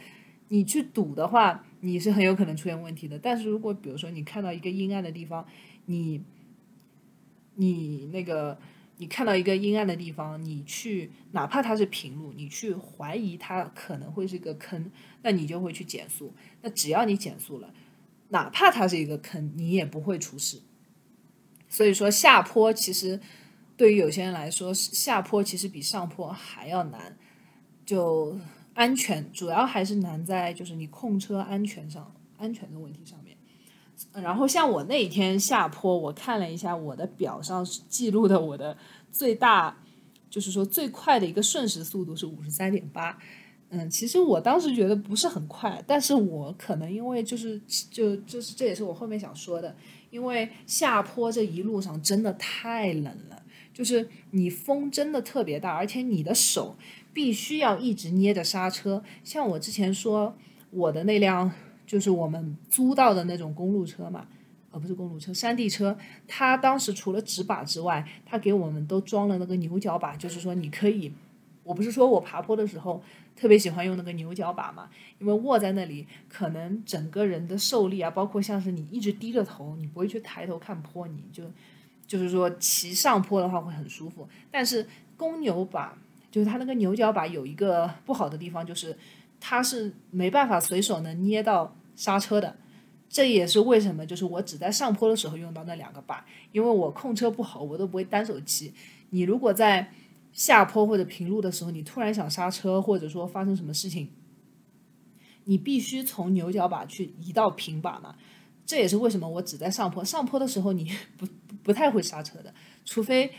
你去赌的话，你是很有可能出现问题的。但是如果比如说你看到一个阴暗的地方，你你那个。你看到一个阴暗的地方，你去哪怕它是平路，你去怀疑它可能会是一个坑，那你就会去减速。那只要你减速了，哪怕它是一个坑，你也不会出事。所以说下坡其实对于有些人来说，下坡其实比上坡还要难。就安全主要还是难在就是你控车安全上，安全的问题上面。然后像我那一天下坡，我看了一下我的表上记录的我的最大，就是说最快的一个瞬时速度是五十三点八。嗯，其实我当时觉得不是很快，但是我可能因为就是就就是这也是我后面想说的，因为下坡这一路上真的太冷了，就是你风真的特别大，而且你的手必须要一直捏着刹车。像我之前说我的那辆。就是我们租到的那种公路车嘛，呃，不是公路车，山地车。它当时除了直把之外，它给我们都装了那个牛角把，就是说你可以，我不是说我爬坡的时候特别喜欢用那个牛角把嘛，因为握在那里，可能整个人的受力啊，包括像是你一直低着头，你不会去抬头看坡，你就就是说骑上坡的话会很舒服。但是公牛把就是它那个牛角把有一个不好的地方，就是它是没办法随手能捏到。刹车的，这也是为什么，就是我只在上坡的时候用到那两个把，因为我控车不好，我都不会单手骑。你如果在下坡或者平路的时候，你突然想刹车，或者说发生什么事情，你必须从牛角把去移到平把嘛。这也是为什么我只在上坡，上坡的时候你 [LAUGHS] 不不太会刹车的，除非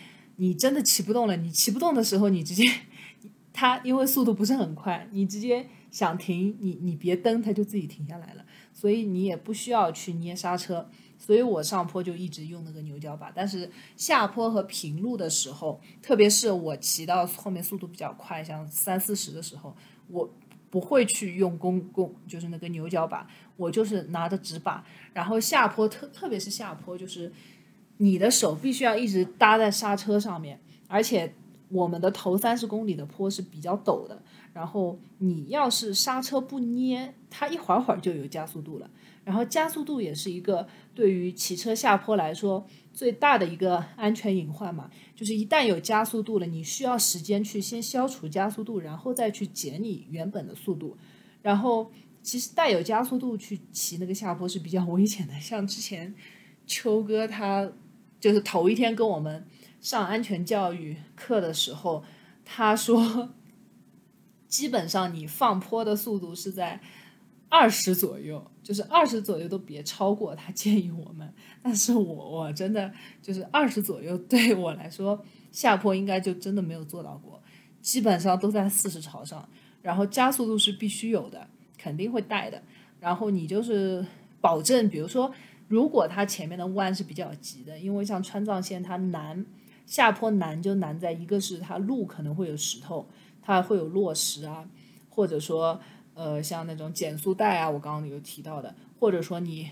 你真的骑不动了。你骑不动的时候，你直接它因为速度不是很快，你直接想停，你你别蹬，它就自己停下来了。所以你也不需要去捏刹车，所以我上坡就一直用那个牛角把。但是下坡和平路的时候，特别是我骑到后面速度比较快，像三四十的时候，我不会去用公共，就是那个牛角把，我就是拿着直把。然后下坡特特别是下坡，就是你的手必须要一直搭在刹车上面，而且我们的头三十公里的坡是比较陡的。然后你要是刹车不捏，它一会儿会儿就有加速度了。然后加速度也是一个对于骑车下坡来说最大的一个安全隐患嘛。就是一旦有加速度了，你需要时间去先消除加速度，然后再去减你原本的速度。然后其实带有加速度去骑那个下坡是比较危险的。像之前秋哥他就是头一天跟我们上安全教育课的时候，他说。基本上你放坡的速度是在二十左右，就是二十左右都别超过。他建议我们，但是我我真的就是二十左右对我来说下坡应该就真的没有做到过，基本上都在四十朝上。然后加速度是必须有的，肯定会带的。然后你就是保证，比如说如果它前面的弯是比较急的，因为像川藏线它难下坡难就难在一个是它路可能会有石头。它会有落石啊，或者说，呃，像那种减速带啊，我刚刚有提到的，或者说你，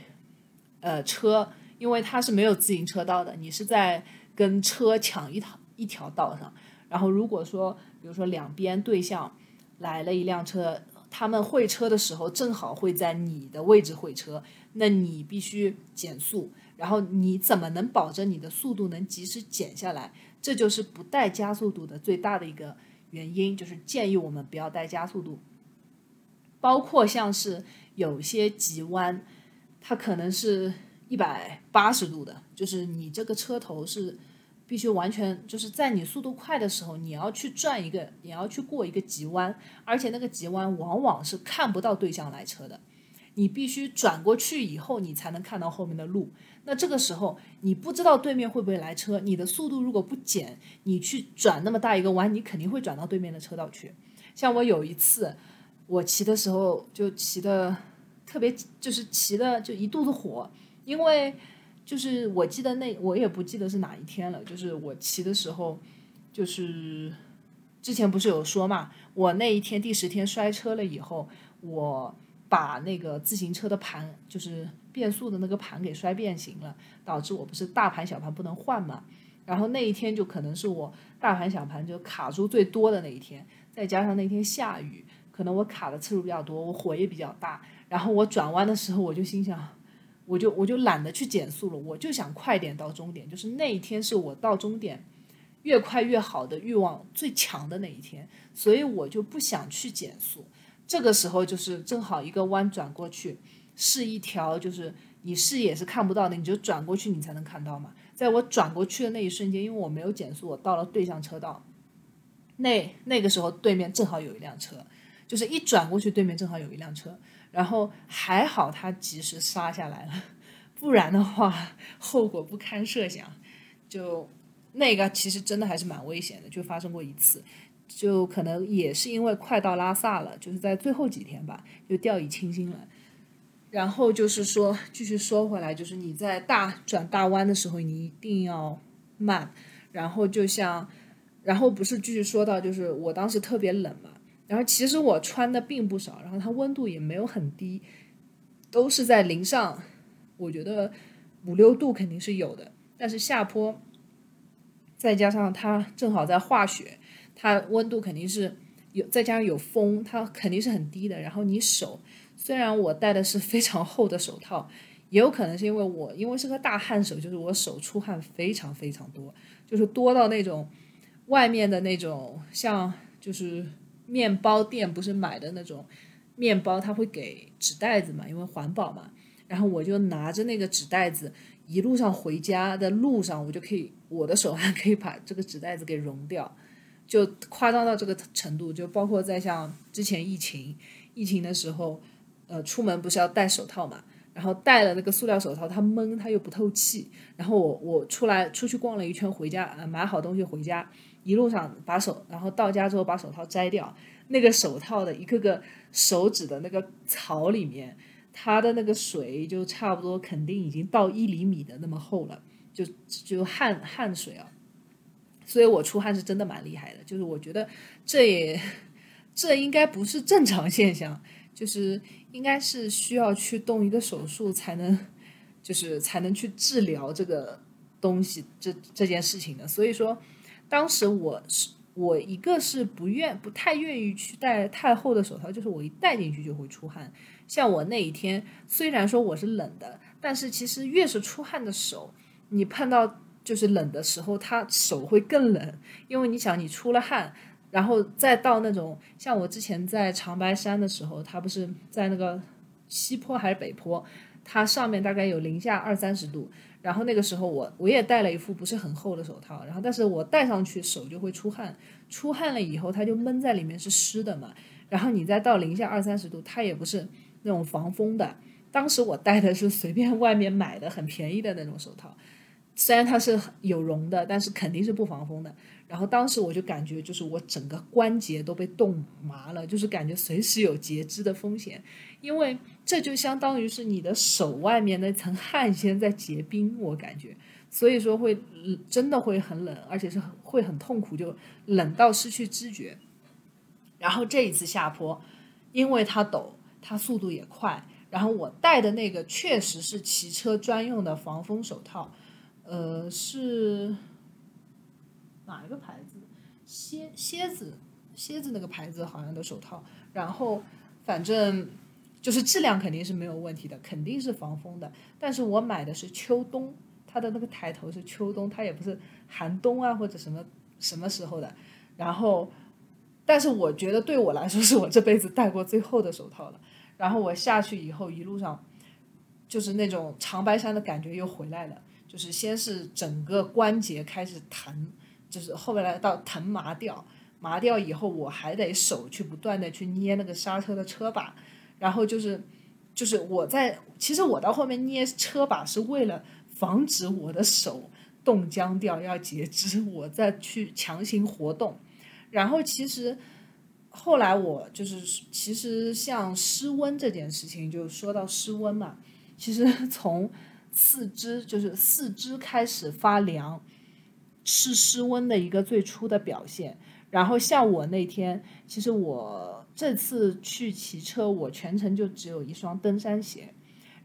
呃，车，因为它是没有自行车道的，你是在跟车抢一条一条道上。然后如果说，比如说两边对向来了一辆车，他们会车的时候正好会在你的位置会车，那你必须减速。然后你怎么能保证你的速度能及时减下来？这就是不带加速度的最大的一个。原因就是建议我们不要带加速度，包括像是有些急弯，它可能是一百八十度的，就是你这个车头是必须完全就是在你速度快的时候，你要去转一个，你要去过一个急弯，而且那个急弯往往是看不到对向来车的。你必须转过去以后，你才能看到后面的路。那这个时候，你不知道对面会不会来车，你的速度如果不减，你去转那么大一个弯，你肯定会转到对面的车道去。像我有一次，我骑的时候就骑的特别，就是骑的就一肚子火，因为就是我记得那我也不记得是哪一天了，就是我骑的时候，就是之前不是有说嘛，我那一天第十天摔车了以后，我把那个自行车的盘，就是变速的那个盘给摔变形了，导致我不是大盘小盘不能换嘛。然后那一天就可能是我大盘小盘就卡住最多的那一天，再加上那天下雨，可能我卡的次数比较多，我火也比较大。然后我转弯的时候，我就心想，我就我就懒得去减速了，我就想快点到终点。就是那一天是我到终点越快越好的欲望最强的那一天，所以我就不想去减速。这个时候就是正好一个弯转过去，是一条就是你视野是看不到的，你就转过去你才能看到嘛。在我转过去的那一瞬间，因为我没有减速，我到了对向车道。那那个时候对面正好有一辆车，就是一转过去对面正好有一辆车，然后还好他及时刹下来了，不然的话后果不堪设想。就那个其实真的还是蛮危险的，就发生过一次，就可能也是因为快到拉萨了，就是在最后几天吧，就掉以轻心了。然后就是说，继续说回来，就是你在大转大弯的时候，你一定要慢。然后就像，然后不是继续说到，就是我当时特别冷嘛，然后其实我穿的并不少，然后它温度也没有很低，都是在零上，我觉得五六度肯定是有的。但是下坡，再加上它正好在化雪，它温度肯定是有，再加上有风，它肯定是很低的。然后你手。虽然我戴的是非常厚的手套，也有可能是因为我因为是个大汗手，就是我手出汗非常非常多，就是多到那种外面的那种像就是面包店不是买的那种面包，他会给纸袋子嘛，因为环保嘛。然后我就拿着那个纸袋子，一路上回家的路上，我就可以我的手还可以把这个纸袋子给融掉，就夸张到这个程度。就包括在像之前疫情疫情的时候。呃，出门不是要戴手套嘛？然后戴了那个塑料手套，它闷，它又不透气。然后我我出来出去逛了一圈，回家呃买好东西回家，一路上把手，然后到家之后把手套摘掉，那个手套的一个个手指的那个槽里面，它的那个水就差不多肯定已经到一厘米的那么厚了，就就汗汗水啊。所以我出汗是真的蛮厉害的，就是我觉得这也这应该不是正常现象，就是。应该是需要去动一个手术才能，就是才能去治疗这个东西这这件事情的。所以说，当时我是我一个是不愿不太愿意去戴太厚的手套，就是我一戴进去就会出汗。像我那一天，虽然说我是冷的，但是其实越是出汗的手，你碰到就是冷的时候，他手会更冷，因为你想你出了汗。然后再到那种像我之前在长白山的时候，它不是在那个西坡还是北坡，它上面大概有零下二三十度。然后那个时候我我也戴了一副不是很厚的手套，然后但是我戴上去手就会出汗，出汗了以后它就闷在里面是湿的嘛。然后你再到零下二三十度，它也不是那种防风的。当时我戴的是随便外面买的很便宜的那种手套，虽然它是有绒的，但是肯定是不防风的。然后当时我就感觉，就是我整个关节都被冻麻了，就是感觉随时有截肢的风险，因为这就相当于是你的手外面那层汗腺在结冰，我感觉，所以说会真的会很冷，而且是会很痛苦，就冷到失去知觉。然后这一次下坡，因为它陡，它速度也快，然后我戴的那个确实是骑车专用的防风手套，呃是。哪一个牌子？蝎蝎子，蝎子那个牌子好像的手套，然后反正就是质量肯定是没有问题的，肯定是防风的。但是我买的是秋冬，它的那个抬头是秋冬，它也不是寒冬啊或者什么什么时候的。然后，但是我觉得对我来说是我这辈子戴过最厚的手套了。然后我下去以后一路上，就是那种长白山的感觉又回来了，就是先是整个关节开始疼。就是后面来到疼麻掉，麻掉以后我还得手去不断的去捏那个刹车的车把，然后就是，就是我在其实我到后面捏车把是为了防止我的手冻僵掉要截肢，我再去强行活动，然后其实后来我就是其实像失温这件事情，就说到失温嘛，其实从四肢就是四肢开始发凉。是失温的一个最初的表现，然后像我那天，其实我这次去骑车，我全程就只有一双登山鞋，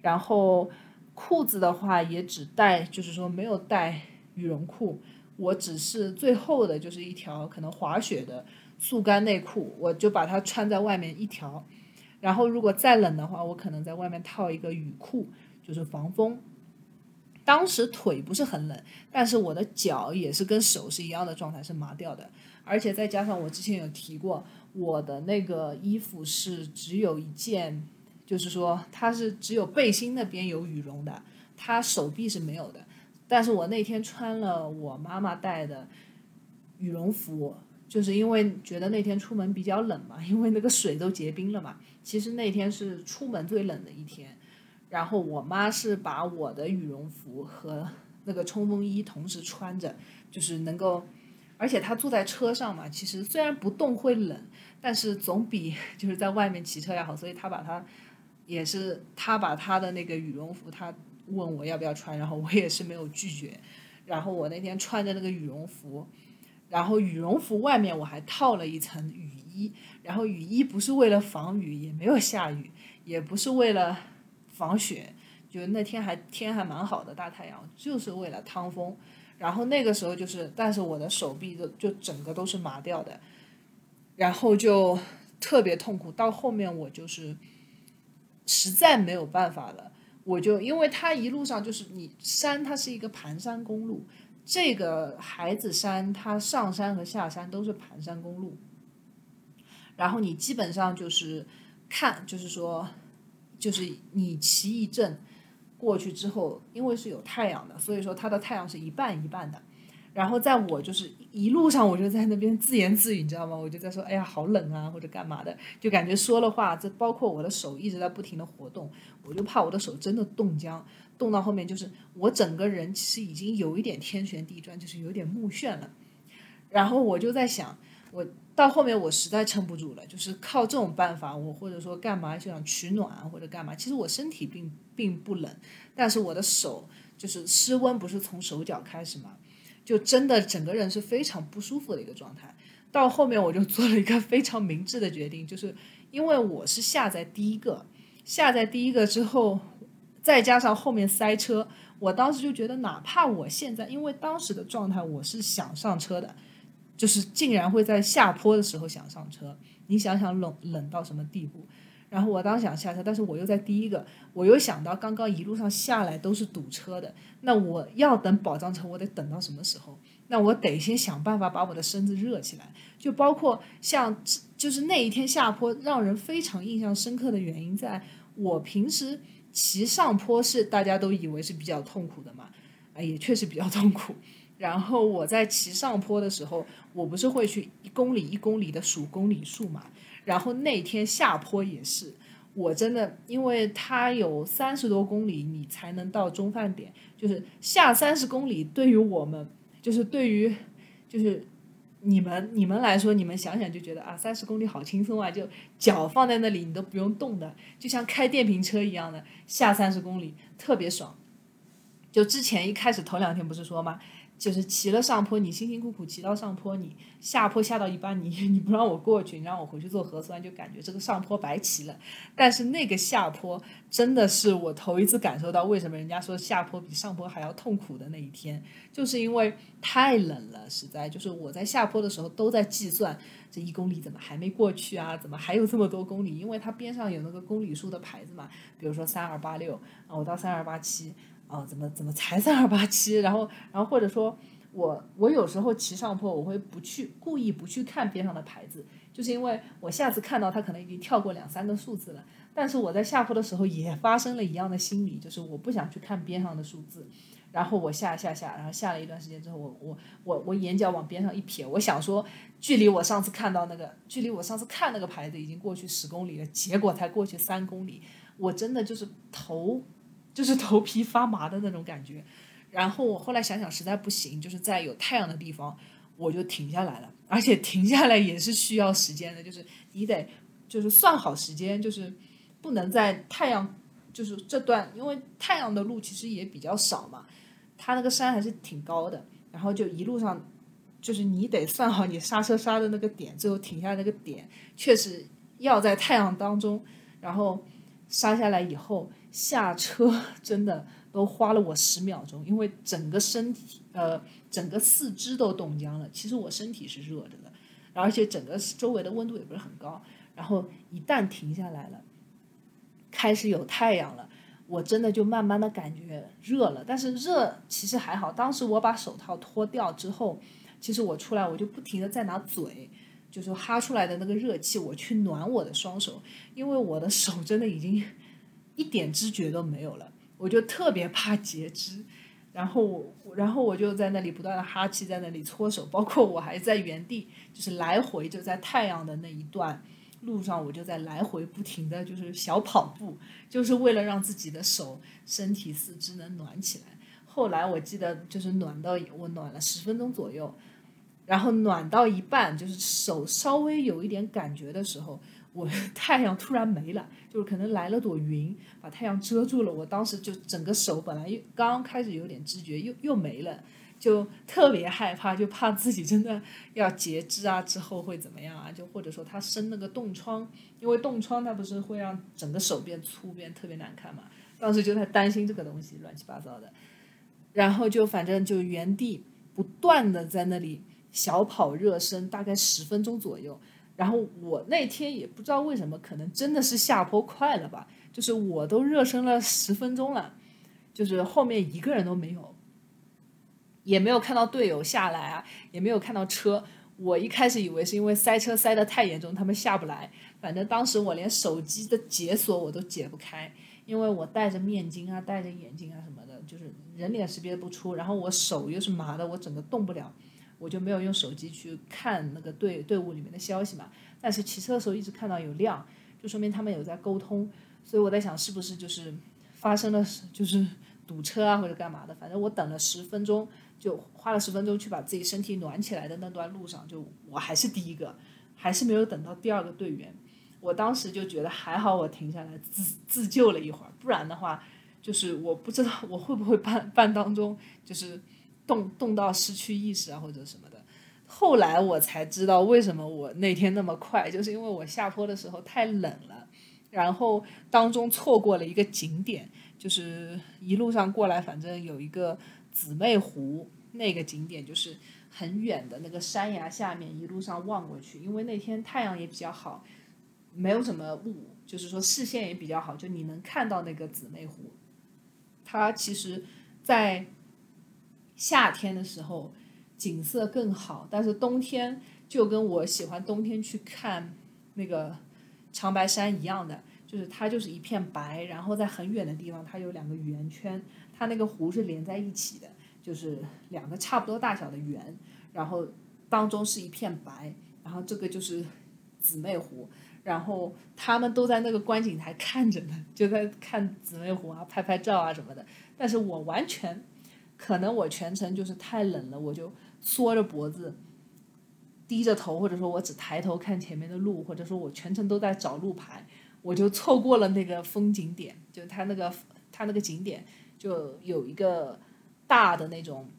然后裤子的话也只带，就是说没有带羽绒裤，我只是最后的就是一条可能滑雪的速干内裤，我就把它穿在外面一条，然后如果再冷的话，我可能在外面套一个雨裤，就是防风。当时腿不是很冷，但是我的脚也是跟手是一样的状态，是麻掉的。而且再加上我之前有提过，我的那个衣服是只有一件，就是说它是只有背心那边有羽绒的，它手臂是没有的。但是我那天穿了我妈妈带的羽绒服，就是因为觉得那天出门比较冷嘛，因为那个水都结冰了嘛。其实那天是出门最冷的一天，然后我妈是把我的羽绒服和那个冲锋衣同时穿着，就是能够。而且她坐在车上嘛，其实虽然不动会冷，但是总比 [LAUGHS] 就是在外面骑车要好。所以她把她也是她把她的那个羽绒服，她问我要不要穿，然后我也是没有拒绝。然后我那天穿着那个羽绒服，然后羽绒服外面我还套了一层雨衣，然后雨衣不是为了防雨，也没有下雨，也不是为了防雪，就那天还天还蛮好的，大太阳，就是为了趟风。然后那个时候就是，但是我的手臂就就整个都是麻掉的，然后就特别痛苦。到后面我就是实在没有办法了，我就因为它一路上就是你山，它是一个盘山公路，这个孩子山它上山和下山都是盘山公路，然后你基本上就是看，就是说，就是你骑一阵。过去之后，因为是有太阳的，所以说它的太阳是一半一半的。然后在我就是一路上，我就在那边自言自语，你知道吗？我就在说，哎呀，好冷啊，或者干嘛的，就感觉说了话，这包括我的手一直在不停的活动，我就怕我的手真的冻僵，冻到后面就是我整个人其实已经有一点天旋地转，就是有点目眩了。然后我就在想，我。到后面我实在撑不住了，就是靠这种办法，我或者说干嘛就想取暖或者干嘛。其实我身体并并不冷，但是我的手就是失温，不是从手脚开始嘛，就真的整个人是非常不舒服的一个状态。到后面我就做了一个非常明智的决定，就是因为我是下在第一个，下在第一个之后，再加上后面塞车，我当时就觉得，哪怕我现在，因为当时的状态我是想上车的。就是竟然会在下坡的时候想上车，你想想冷冷到什么地步？然后我当想下车，但是我又在第一个，我又想到刚刚一路上下来都是堵车的，那我要等保障车，我得等到什么时候？那我得先想办法把我的身子热起来。就包括像就是那一天下坡，让人非常印象深刻的原因，在我平时骑上坡是大家都以为是比较痛苦的嘛，啊，也确实比较痛苦。然后我在骑上坡的时候，我不是会去一公里一公里的数公里数嘛？然后那天下坡也是，我真的，因为它有三十多公里，你才能到中饭点，就是下三十公里，对于我们，就是对于，就是你们你们来说，你们想想就觉得啊，三十公里好轻松啊，就脚放在那里你都不用动的，就像开电瓶车一样的下三十公里，特别爽。就之前一开始头两天不是说吗？就是骑了上坡，你辛辛苦苦骑到上坡，你下坡下到一半，你你不让我过去，你让我回去做核酸，就感觉这个上坡白骑了。但是那个下坡真的是我头一次感受到为什么人家说下坡比上坡还要痛苦的那一天，就是因为太冷了，实在就是我在下坡的时候都在计算这一公里怎么还没过去啊，怎么还有这么多公里？因为它边上有那个公里数的牌子嘛，比如说三二八六啊，我到三二八七。啊，怎么怎么才三二八七？然后，然后或者说，我我有时候骑上坡，我会不去故意不去看边上的牌子，就是因为我下次看到它可能已经跳过两三个数字了。但是我在下坡的时候也发生了一样的心理，就是我不想去看边上的数字，然后我下下下，然后下了一段时间之后，我我我我眼角往边上一瞥，我想说，距离我上次看到那个，距离我上次看那个牌子已经过去十公里了，结果才过去三公里，我真的就是头。就是 [LAUGHS] 头皮发麻的那种感觉，然后我后来想想实在不行，就是在有太阳的地方我就停下来了，而且停下来也是需要时间的，就是你得就是算好时间，就是不能在太阳就是这段，因为太阳的路其实也比较少嘛，它那个山还是挺高的，然后就一路上就是你得算好你刹车刹的那个点，最后停下那个点，确实要在太阳当中，然后刹下来以后下车，[LAUGHS] 真的都花了我十秒钟，因为整个身体呃整个四肢都冻僵了。其实我身体是热着的，而且整个周围的温度也不是很高。然后一旦停下来了，开始有太阳了，我真的就慢慢的感觉热了。但是热其实还好，当时我把手套脱掉之后。其实我出来，我就不停的在拿嘴，就是哈出来的那个热气，我去暖我的双手，因为我的手真的已经一点知觉都没有了，我就特别怕截肢，然后我，然后我就在那里不断的哈气，在那里搓手，包括我还在原地，就是来回就在太阳的那一段路上，我就在来回不停的就是小跑步，就是为了让自己的手、身体、四肢能暖起来。后来我记得就是暖到我暖了十分钟左右。然后暖到一半，就是手稍微有一点感觉的时候，我 [LAUGHS] 太阳突然没了，就是可能来了朵云把太阳遮住了。我当时就整个手本来又刚开始有点知觉，又又没了，就特别害怕，就怕自己真的要截肢啊，之后会怎么样啊？就或者说他生那个冻疮，因为冻疮它不是会让整个手变粗变特别难看嘛。当时就在担心这个东西，乱七八糟的，然后就反正就原地不断的在那里。小跑热身大概十分钟左右，然后我那天也不知道为什么，可能真的是下坡快了吧，就是我都热身了十分钟了，就是后面一个人都没有，也没有看到队友下来啊，也没有看到车。我一开始以为是因为塞车塞得太严重，他们下不来。反正当时我连手机的解锁我都解不开，因为我戴着面巾啊，戴着眼镜啊什么的，就是人脸识别不出，然后我手又是麻的，我整个动不了。我就没有用手机去看那个队队伍里面的消息嘛，但是骑车的时候一直看到有亮，就说明他们有在沟通，所以我在想是不是就是发生了就是堵车啊或者干嘛的，反正我等了十分钟，就花了十分钟去把自己身体暖起来的那段路上，就我还是第一个，还是没有等到第二个队员，我当时就觉得还好我停下来自自救了一会儿，不然的话就是我不知道我会不会半半当中就是。冻冻到失去意识啊，或者什么的。后来我才知道为什么我那天那么快，就是因为我下坡的时候太冷了，然后当中错过了一个景点，就是一路上过来，反正有一个姊妹湖那个景点，就是很远的那个山崖下面，一路上望过去，因为那天太阳也比较好，没有什么雾，就是说视线也比较好，就你能看到那个姊妹湖。它其实，在。夏天的时候景色更好，但是冬天就跟我喜欢冬天去看那个长白山一样的，就是它就是一片白，然后在很远的地方它有两个圆圈，它那个湖是连在一起的，就是两个差不多大小的圆，然后当中是一片白，然后这个就是姊妹湖，然后他们都在那个观景台看着呢，就在看姊妹湖啊，拍拍照啊什么的，但是我完全。可能我全程就是太冷了，我就缩着脖子，低着头，或者说我只抬头看前面的路，或者说我全程都在找路牌，我就错过了那个风景点。就它那个它那个景点就有一个大的那种，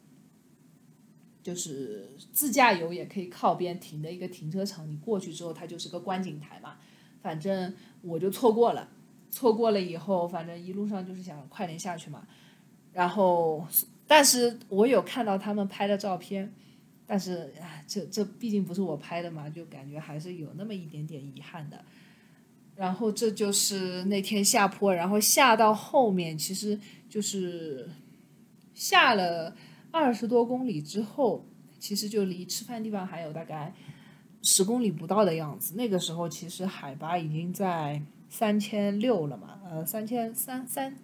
就是自驾游也可以靠边停的一个停车场。你过去之后，它就是个观景台嘛。反正我就错过了，错过了以后，反正一路上就是想快点下去嘛，然后。但是我有看到他们拍的照片，但是啊，这这毕竟不是我拍的嘛，就感觉还是有那么一点点遗憾的。然后这就是那天下坡，然后下到后面，其实就是下了二十多公里之后，其实就离吃饭地方还有大概十公里不到的样子。那个时候其实海拔已经在三千六了嘛，呃，三千三三，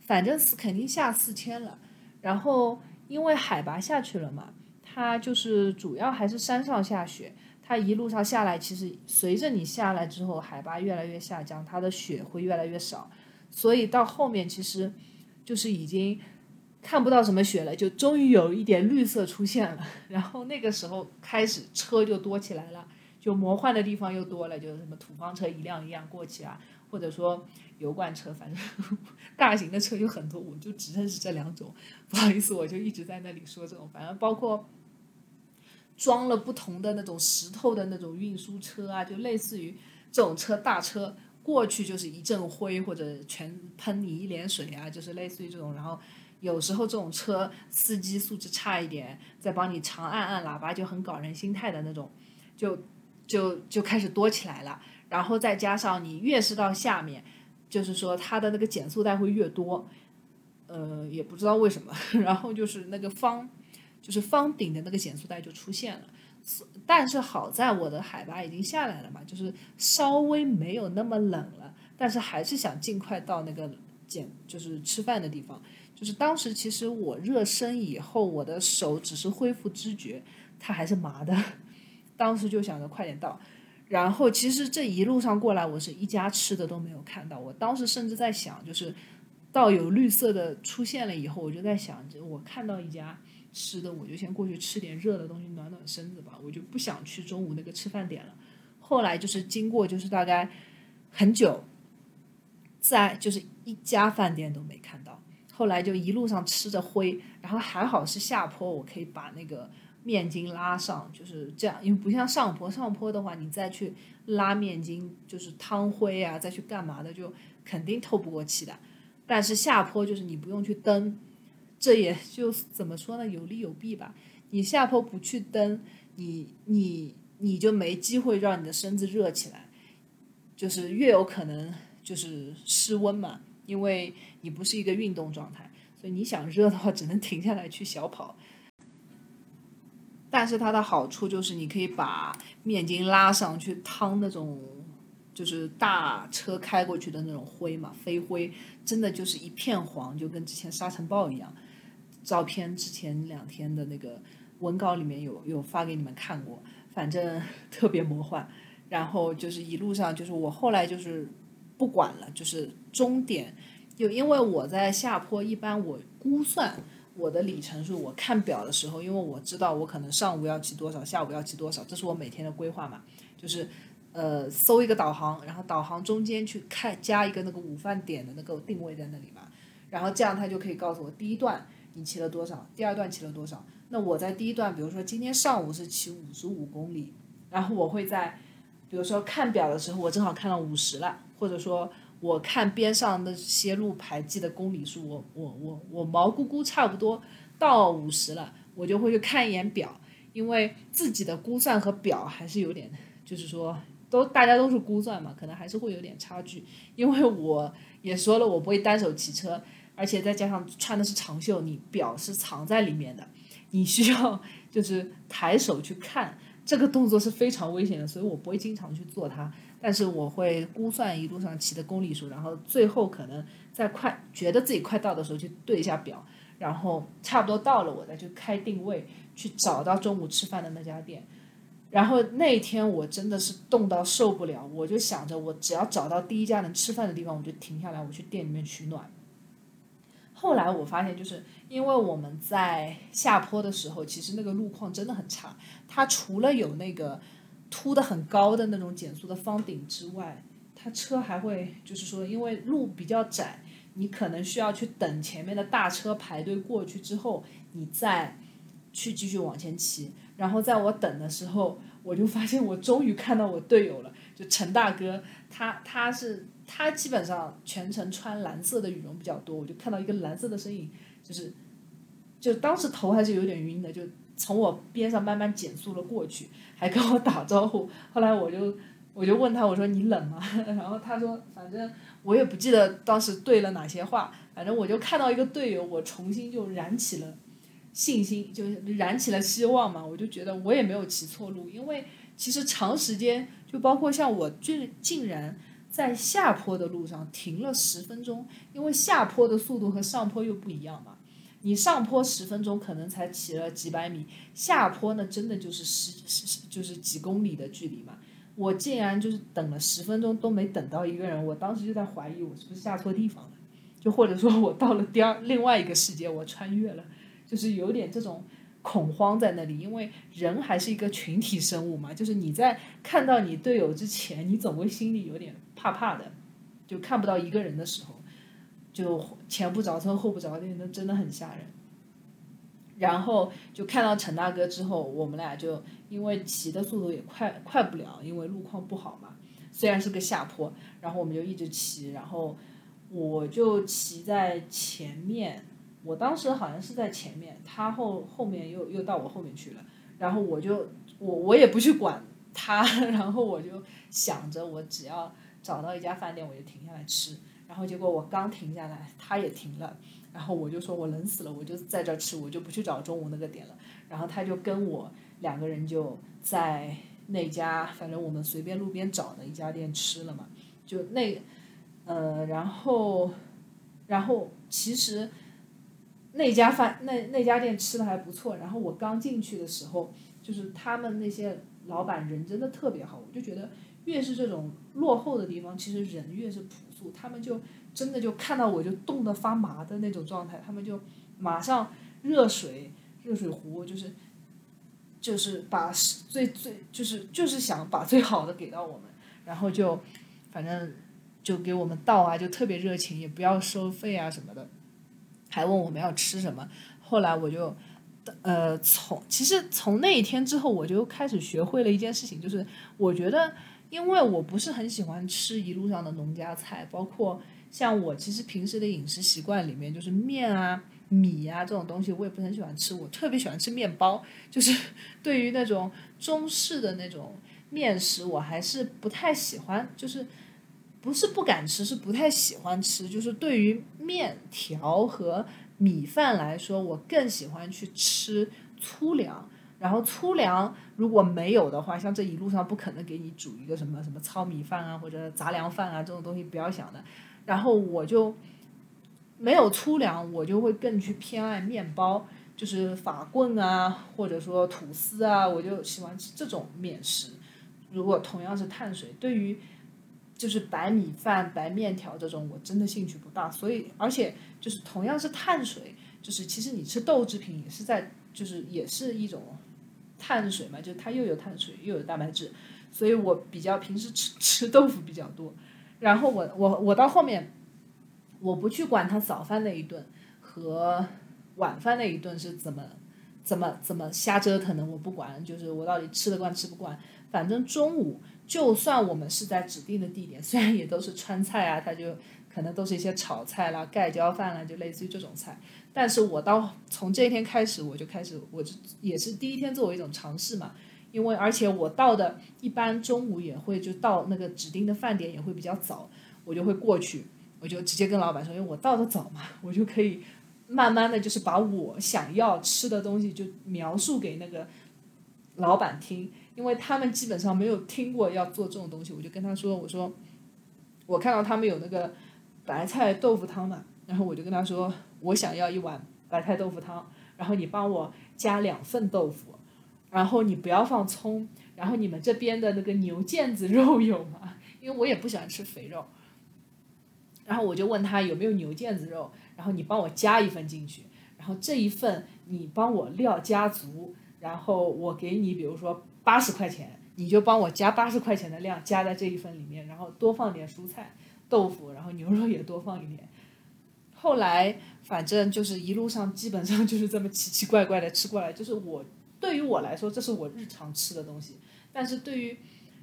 反正是肯定下四千了。然后因为海拔下去了嘛，它就是主要还是山上下雪，它一路上下来，其实随着你下来之后，海拔越来越下降，它的雪会越来越少，所以到后面其实就是已经看不到什么雪了，就终于有一点绿色出现了。[LAUGHS] 然后那个时候开始车就多起来了，就魔幻的地方又多了，就是什么土方车一辆一辆过去啊，或者说。油罐车，反正大型的车有很多，我就只认识这两种。不好意思，我就一直在那里说这种。反正包括装了不同的那种石头的那种运输车啊，就类似于这种车大车过去就是一阵灰或者全喷你一脸水啊，就是类似于这种。然后有时候这种车司机素质差一点，再帮你长按按喇叭就很搞人心态的那种，就就就开始多起来了。然后再加上你越是到下面，就是说它的那个减速带会越多，呃，也不知道为什么。[LAUGHS] 然后就是那个方，就是方顶的那个减速带就出现了。但是好在我的海拔已经下来了嘛，就是稍微没有那么冷了。但是还是想尽快到那个减，就是吃饭的地方。就是当时其实我热身以后，我的手只是恢复知觉，它还是麻的。[LAUGHS] 当时就想着快点到。然后其实这一路上过来，我是一家吃的都没有看到。我当时甚至在想，就是到有绿色的出现了以后，我就在想，着我看到一家吃的，我就先过去吃点热的东西暖暖身子吧。我就不想去中午那个吃饭点了。后来就是经过，就是大概很久，在就是一家饭店都没看到。后来就一路上吃着灰，然后还好是下坡，我可以把那个。面筋拉上就是这样，因为不像上坡，上坡的话你再去拉面筋，就是汤灰啊，再去干嘛的，就肯定透不过气的。但是下坡就是你不用去蹬，这也就怎么说呢，有利有弊吧。你下坡不去蹬，你你你就没机会让你的身子热起来，就是越有可能就是失温嘛，因为你不是一个运动状态，所以你想热的话，只能停下来去小跑。但是它的好处就是你可以把面筋拉上去趟那种，就是大车开过去的那种灰嘛，飞灰，真的就是一片黄，就跟之前沙尘暴一样。照片之前两天的那个文稿里面有有发给你们看过，反正 [LAUGHS] 特别魔幻。然后就是一路上就是我后来就是不管了，就是终点，就因为我在下坡，一般我估算。我的里程数，我看表的时候，因为我知道我可能上午要骑多少，下午要骑多少，这是我每天的规划嘛。就是，呃，搜一个导航，然后导航中间去看加一个那个午饭点的那个定位在那里嘛，然后这样它就可以告诉我第一段你骑了多少，第二段骑了多少。那我在第一段，比如说今天上午是骑五十五公里，然后我会在，比如说看表的时候，我正好看到五十了，或者说。我看边上那些路牌记的公里数，我我我我毛估估差不多到五十了，我就会去看一眼表，因为自己的估算和表还是有点，就是说都大家都是估算嘛，可能还是会有点差距。因为我也说了，我不会单手骑车，而且再加上穿的是长袖，你表是藏在里面的，你需要就是抬手去看，这个动作是非常危险的，所以我不会经常去做它。但是我会估算一路上骑的公里数，然后最后可能在快觉得自己快到的时候去对一下表，然后差不多到了，我再去开定位，去找到中午吃饭的那家店。然后那一天我真的是冻到受不了，我就想着我只要找到第一家能吃饭的地方，我就停下来，我去店里面取暖。后来我发现，就是因为我们在下坡的时候，其实那个路况真的很差，它除了有那个。凸的很高的那种减速的方顶之外，它车还会就是说，因为路比较窄，你可能需要去等前面的大车排队过去之后，你再去继续往前骑。然后在我等的时候，我就发现我终于看到我队友了，就陈大哥，他他是他基本上全程穿蓝色的羽绒比较多，我就看到一个蓝色的身影，就是就当时头还是有点晕的，就。从我边上慢慢减速了过去，还跟我打招呼。后来我就我就问他，我说你冷吗？[LAUGHS] 然后他说，反正我也不记得当时对了哪些话，反正我就看到一个队友，我重新就燃起了信心，就燃起了希望嘛。我就觉得我也没有骑错路，因为其实长时间就包括像我竟竟然在下坡的路上停了十分钟，因为下坡的速度和上坡又不一样嘛。你上坡十分钟可能才骑了几百米，下坡呢真的就是十十就是几公里的距离嘛。我竟然就是等了十分钟都没等到一个人，我当时就在怀疑我是不是下错地方了，就或者说我到了第二另外一个世界，我穿越了，就是有点这种恐慌在那里，因为人还是一个群体生物嘛，就是你在看到你队友之前，你总会心里有点怕怕的，就看不到一个人的时候。就前不着村后不着店，那真的很吓人。然后就看到陈大哥之后，我们俩就因为骑的速度也快快不了，因为路况不好嘛。虽然是个下坡，然后我们就一直骑，然后我就骑在前面，我当时好像是在前面，他后后面又又到我后面去了，然后我就我我也不去管他，[LAUGHS] 然后我就想着我只要找到一家饭店我就停下来吃，然后结果我刚停下来，他也停了。然后我就说，我冷死了，我就在这吃，我就不去找中午那个点了。然后他就跟我两个人就在那家，反正我们随便路边找的一家店吃了嘛。就那，呃，然后，然后其实那家饭那那家店吃的还不错。然后我刚进去的时候，就是他们那些老板人真的特别好，我就觉得越是这种落后的地方，其实人越是朴他们就。真的就看到我就冻得发麻的那种状态，他们就马上热水热水壶就是就是把最最就是就是想把最好的给到我们，然后就反正就给我们倒啊，就特别热情，也不要收费啊什么的，还问我们要吃什么。后来我就呃从其实从那一天之后，我就开始学会了一件事情，就是我觉得因为我不是很喜欢吃一路上的农家菜，包括。像我其实平时的饮食习惯里面，就是面啊、米啊这种东西，我也不是很喜欢吃。我特别喜欢吃面包，就是 [LAUGHS] 对于那种中式的那种面食，我还是不太喜欢。就是不是不敢吃，是不太喜欢吃。就是对于面条和米饭来说，我更喜欢去吃粗粮。然后粗粮如果没有的话，像这一路上不可能给你煮一个什么什么糙米饭啊，或者杂粮饭啊这种东西，不要想的。然后我就没有粗粮，我就会更去偏爱面包，就是法棍啊，或者说吐司啊，我就喜欢吃这种面食。如果同样是碳水，对于就是白米饭、白面条这种，我真的兴趣不大。所以，而且就是同样是碳水，就是其实你吃豆制品也是在，就是也是一种碳水嘛，就它又有碳水又有蛋白质，所以我比较平时吃 [LAUGHS] 吃豆腐比较多。然后我我我到后面，我不去管他早饭那一顿和晚饭那一顿是怎么怎么怎么瞎折腾的，我不管，就是我到底吃得惯吃不惯，反正中午就算我们是在指定的地点，虽然也都是川菜啊，他就可能都是一些炒菜啦、盖浇饭啦，就类似于这种菜，但是我到从这一天开始，我就开始，我就也是第一天作为一种尝试嘛。因为而且我到的一般中午也会就到那个指定的饭点也会比较早，我就会过去，我就直接跟老板说，因为我到的早嘛，我就可以慢慢的就是把我想要吃的东西就描述给那个老板听，因为他们基本上没有听过要做这种东西，我就跟他说，我说我看到他们有那个白菜豆腐汤嘛，然后我就跟他说，我想要一碗白菜豆腐汤，然后你帮我加两份豆腐。然后你不要放葱，然后你们这边的那个牛腱子肉有吗？[LAUGHS] 因为我也不喜欢吃肥肉。然后我就问他有没有牛腱子肉，然后你帮我加一份进去，然后这一份你帮我料加足，然后我给你比如说八十块钱，你就帮我加八十块钱的量加在这一份里面，然后多放点蔬菜、豆腐，然后牛肉也多放一点。后来反正就是一路上基本上就是这么奇奇怪怪的吃过来，就是我。对于我来说，这是我日常吃的东西。但是对于，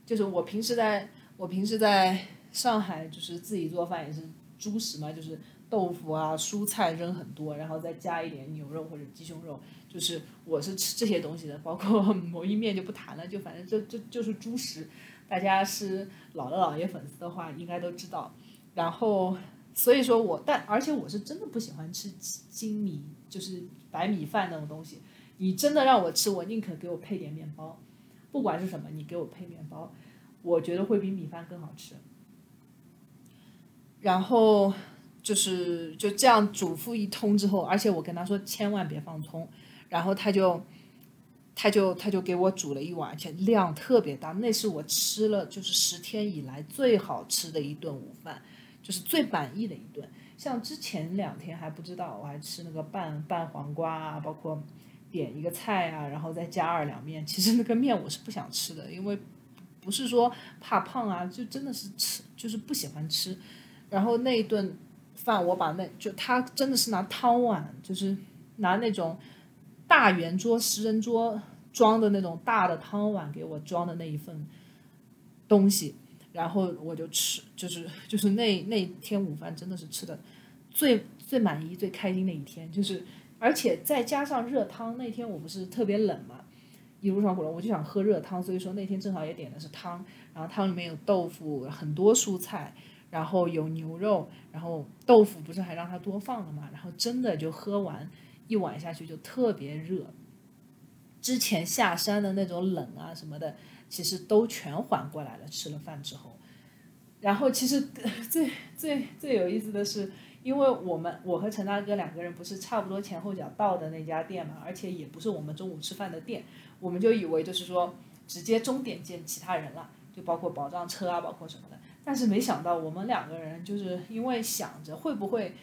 就是我平时在，我平时在上海，就是自己做饭也是猪食嘛，就是豆腐啊、蔬菜扔很多，然后再加一点牛肉或者鸡胸肉，就是我是吃这些东西的。包括 [LAUGHS] 某一面就不谈了，就反正这这就是猪食。大家是老的老爷粉丝的话，应该都知道。然后所以说我，但而且我是真的不喜欢吃精米，就是白米饭那种东西。你真的让我吃，我宁可给我配点面包，不管是什么，你给我配面包，我觉得会比米饭更好吃。然后就是就这样嘱咐一通之后，而且我跟他说千万别放葱，然后他就他就他就给我煮了一碗，而且量特别大，那是我吃了就是十天以来最好吃的一顿午饭，就是最满意的一顿。像之前两天还不知道，我还吃那个拌拌黄瓜啊，包括。点一个菜啊，然后再加二两面。其实那个面我是不想吃的，因为不是说怕胖啊，就真的是吃就是不喜欢吃。然后那一顿饭我把那就他真的是拿汤碗，就是拿那种大圆桌十人桌装的那种大的汤碗给我装的那一份东西，然后我就吃，就是就是那那天午饭真的是吃的最最满意、最开心的一天，就是而且再加上热汤，那天我不是特别冷嘛，一路上回来我就想喝热汤，所以说那天正好也点的是汤，然后汤里面有豆腐，很多蔬菜。然后有牛肉，然后豆腐不是还让他多放了嘛？然后真的就喝完一碗下去就特别热。之前下山的那种冷啊什么的，其实都全缓过来了。吃了饭之后，然后其实 [LAUGHS] 最最最有意思的是，因为我们我和陈大哥两个人不是差不多前后脚到的那家店嘛，而且也不是我们中午吃饭的店，我们就以为就是说直接终点见其他人了，就包括保障车啊，包括什么的。但是没想到，我们两个人就是因为想着会不会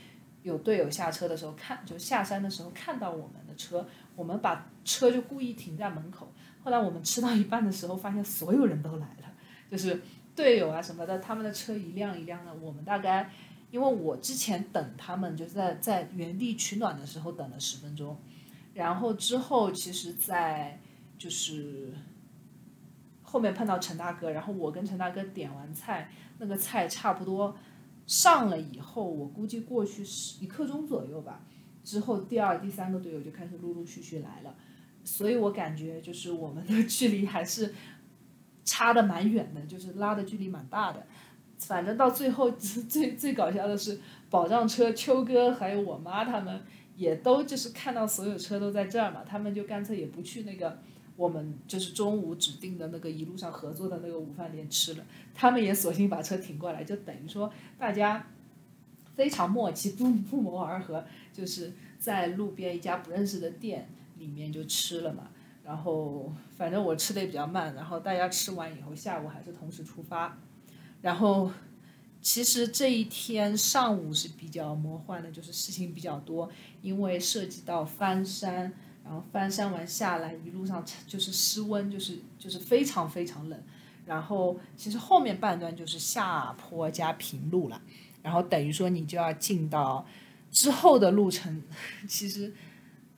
有队友下车的时候看，就下山的时候看到我们的车，我们把车就故意停在门口。后来我们吃到一半的时候，发现所有人都来了，就是队友啊什么的，他们的车一辆一辆的。我们大概因为我之前等他们，就是在在原地取暖的时候等了十分钟，然后之后其实，在就是。后面碰到陈大哥，然后我跟陈大哥点完菜，那个菜差不多上了以后，我估计过去是一刻钟左右吧，之后第二、第三个队友就开始陆陆续续来了，所以我感觉就是我们的距离还是差的蛮远的，就是拉的距离蛮大的。反正到最后最 [LAUGHS] 最搞笑的是，保障车秋哥还有我妈他们也都就是看到所有车都在这儿嘛，他们就干脆也不去那个。我们就是中午指定的那个一路上合作的那个午饭店吃了，他们也索性把车停过来，就等于说大家非常默契，不不谋而合，就是在路边一家不认识的店里面就吃了嘛。然后反正我吃的也比较慢，然后大家吃完以后下午还是同时出发。然后其实这一天上午是比较魔幻的，就是事情比较多，因为涉及到翻山。然后翻山完下来，一路上就是失温，就是就是非常非常冷。然后其实后面半段就是下坡加平路了，然后等于说你就要进到之后的路程。[LAUGHS] 其实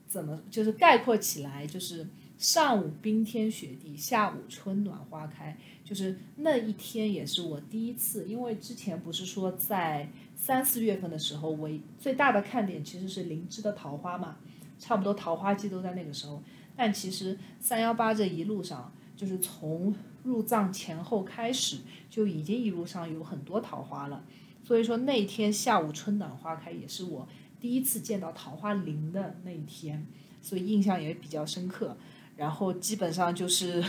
怎么就是概括起来，就是上午冰天雪地，下午春暖花开。就是那一天也是我第一次，因为之前不是说在三四月份的时候，我最大的看点其实是灵芝的桃花嘛。差不多桃花季都在那个时候，但其实三幺八这一路上，就是从入藏前后开始，就已经一路上有很多桃花了。所以说那天下午春暖花开，也是我第一次见到桃花林的那一天，所以印象也比较深刻。然后基本上就是，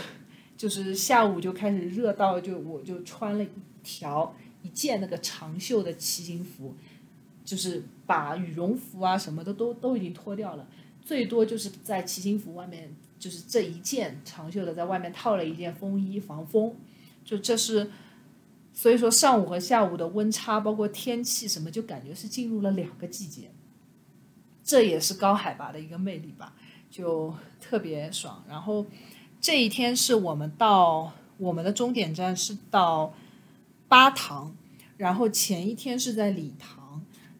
就是下午就开始热到，就我就穿了一条一件那个长袖的骑行服。就是把羽绒服啊什么的都都已经脱掉了，最多就是在骑行服外面，就是这一件长袖的在外面套了一件风衣防风，就这是，所以说上午和下午的温差，包括天气什么，就感觉是进入了两个季节，这也是高海拔的一个魅力吧，就特别爽。然后这一天是我们到我们的终点站是到巴塘，然后前一天是在理塘。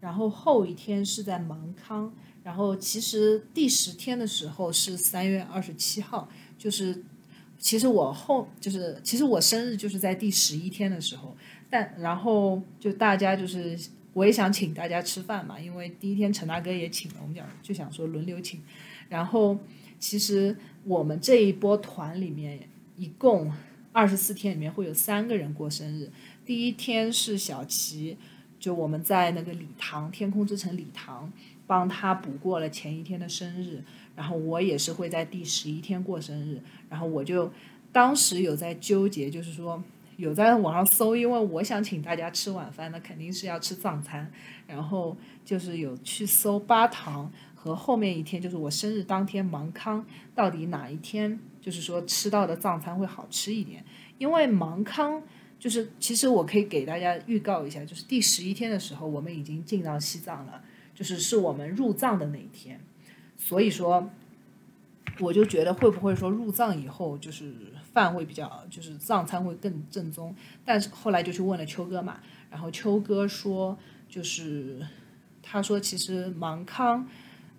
然后后一天是在芒康，然后其实第十天的时候是三月二十七号，就是其实我后就是其实我生日就是在第十一天的时候，但然后就大家就是我也想请大家吃饭嘛，因为第一天陈大哥也请了，我们讲就想说轮流请，然后其实我们这一波团里面一共二十四天里面会有三个人过生日，第一天是小齐。就我们在那个礼堂，天空之城礼堂，帮他补过了前一天的生日，然后我也是会在第十一天过生日，然后我就当时有在纠结，就是说有在网上搜，因为我想请大家吃晚饭，那肯定是要吃藏餐，然后就是有去搜巴塘和后面一天，就是我生日当天芒康，到底哪一天就是说吃到的藏餐会好吃一点，因为芒康。就是，其实我可以给大家预告一下，就是第十一天的时候，我们已经进到西藏了，就是是我们入藏的那一天，所以说，我就觉得会不会说入藏以后就是饭会比较，就是藏餐会更正宗，但是后来就去问了秋哥嘛，然后秋哥说，就是他说其实芒康，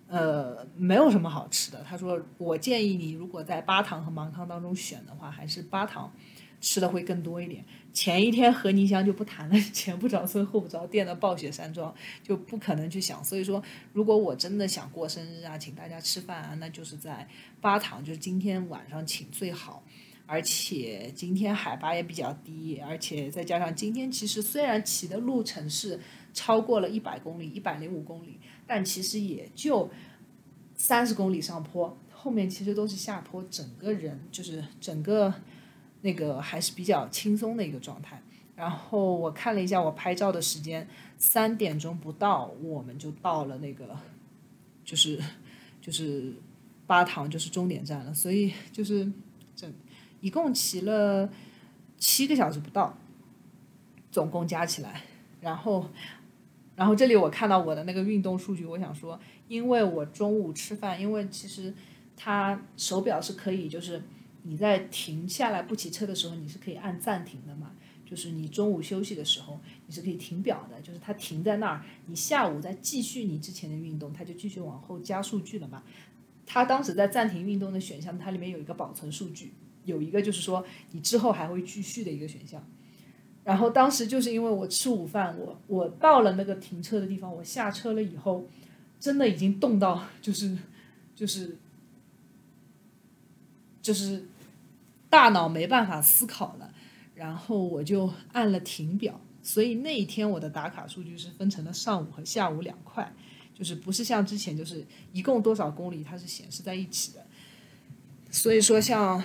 呃，没有什么好吃的。他说，我建议你如果在巴塘和芒康当中选的话，还是巴塘吃的会更多一点。前一天和泥香就不谈了，前不着村后不着店的暴雪山庄就不可能去想。所以说，如果我真的想过生日啊，请大家吃饭啊，那就是在八塘，就是今天晚上请最好。而且今天海拔也比较低，而且再加上今天其实虽然骑的路程是超过了一百公里，一百零五公里，但其实也就三十公里上坡，后面其实都是下坡，整个人就是整个那个还是比较轻松的一个状态。然后我看了一下我拍照的时间，三点钟不到我们就到了那个，就是就是八塘就是终点站了，所以就是整。一共骑了七个小时不到，总共加起来，然后，然后这里我看到我的那个运动数据，我想说，因为我中午吃饭，因为其实它手表是可以，就是你在停下来不骑车的时候，你是可以按暂停的嘛，就是你中午休息的时候，你是可以停表的，就是它停在那儿，你下午再继续你之前的运动，它就继续往后加数据了嘛。它当时在暂停运动的选项，它里面有一个保存数据。有一个就是说你之后还会继续的一个选项，然后当时就是因为我吃午饭，我我到了那个停车的地方，我下车了以后，真的已经冻到就是就是就是大脑没办法思考了，然后我就按了停表，所以那一天我的打卡数据是分成了上午和下午两块，就是不是像之前就是一共多少公里它是显示在一起的，所以说像。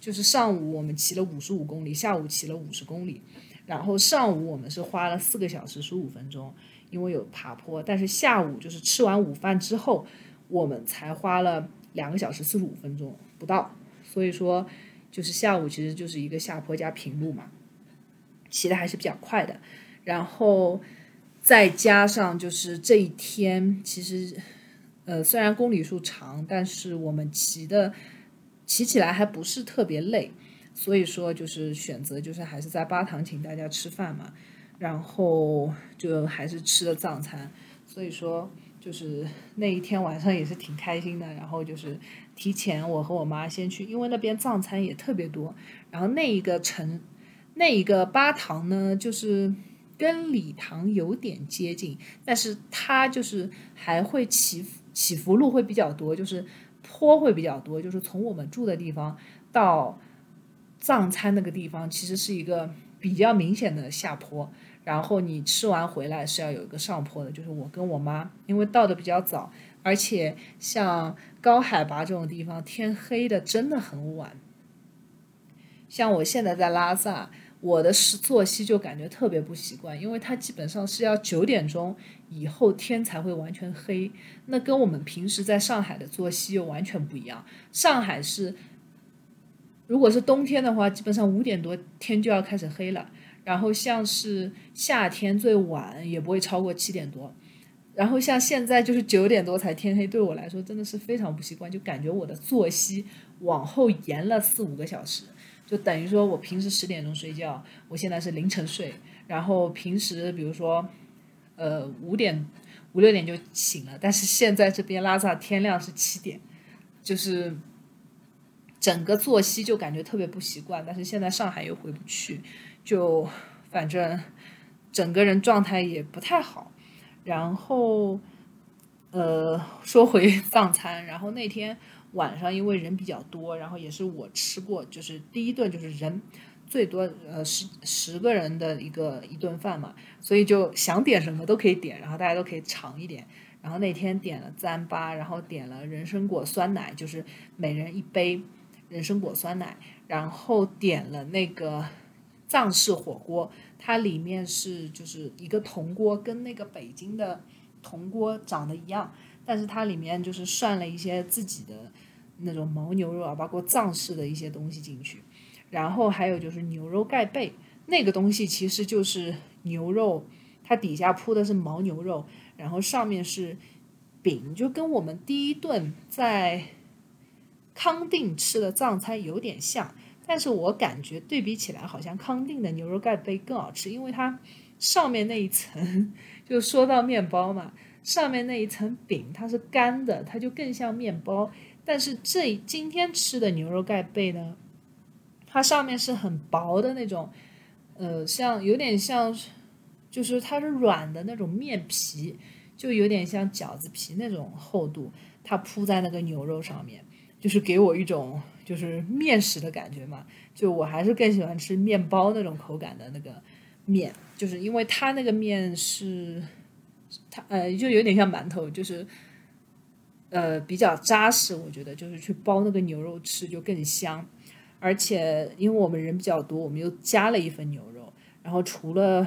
就是上午我们骑了五十五公里，下午骑了五十公里，然后上午我们是花了四个小时十五分钟，因为有爬坡，但是下午就是吃完午饭之后，我们才花了两个小时四十五分钟不到，所以说就是下午其实就是一个下坡加平路嘛，骑的还是比较快的，然后再加上就是这一天其实，呃虽然公里数长，但是我们骑的。骑起来还不是特别累，所以说就是选择就是还是在巴塘请大家吃饭嘛，然后就还是吃了藏餐，所以说就是那一天晚上也是挺开心的。然后就是提前我和我妈先去，因为那边藏餐也特别多。然后那一个城那一个巴塘呢，就是跟礼堂有点接近，但是它就是还会起起伏路会比较多，就是。坡会比较多，就是从我们住的地方到藏餐那个地方，其实是一个比较明显的下坡。然后你吃完回来是要有一个上坡的，就是我跟我妈，因为到的比较早，而且像高海拔这种地方，天黑的真的很晚。像我现在在拉萨。我的是作息就感觉特别不习惯，因为它基本上是要九点钟以后天才会完全黑，那跟我们平时在上海的作息又完全不一样。上海是，如果是冬天的话，基本上五点多天就要开始黑了，然后像是夏天最晚也不会超过七点多，然后像现在就是九点多才天黑，对我来说真的是非常不习惯，就感觉我的作息往后延了四五个小时。就等于说，我平时十点钟睡觉，我现在是凌晨睡。然后平时比如说，呃，五点五六点就醒了，但是现在这边拉萨天亮是七点，就是整个作息就感觉特别不习惯。但是现在上海又回不去，就反正整个人状态也不太好。然后，呃，说回 [LAUGHS] 藏餐，然后那天。晚上因为人比较多，然后也是我吃过，就是第一顿就是人最多，呃十十个人的一个一顿饭嘛，所以就想点什么都可以点，然后大家都可以尝一点。然后那天点了糌粑，然后点了人参果酸奶，就是每人一杯人参果酸奶，然后点了那个藏式火锅，它里面是就是一个铜锅，跟那个北京的铜锅长得一样。但是它里面就是涮了一些自己的那种牦牛肉啊，包括藏式的一些东西进去，然后还有就是牛肉盖被，那个东西其实就是牛肉，它底下铺的是牦牛肉，然后上面是饼，就跟我们第一顿在康定吃的藏餐有点像，但是我感觉对比起来，好像康定的牛肉盖被更好吃，因为它上面那一层，就说到面包嘛。上面那一层饼它是干的，它就更像面包。但是这今天吃的牛肉盖贝呢，它上面是很薄的那种，呃，像有点像，就是它是软的那种面皮，就有点像饺子皮那种厚度，它铺在那个牛肉上面，就是给我一种就是面食的感觉嘛。就我还是更喜欢吃面包那种口感的那个面，就是因为它那个面是，它呃就有点像馒头，就是。呃，比较扎实，我觉得就是去包那个牛肉吃就更香，而且因为我们人比较多，我们又加了一份牛肉，然后除了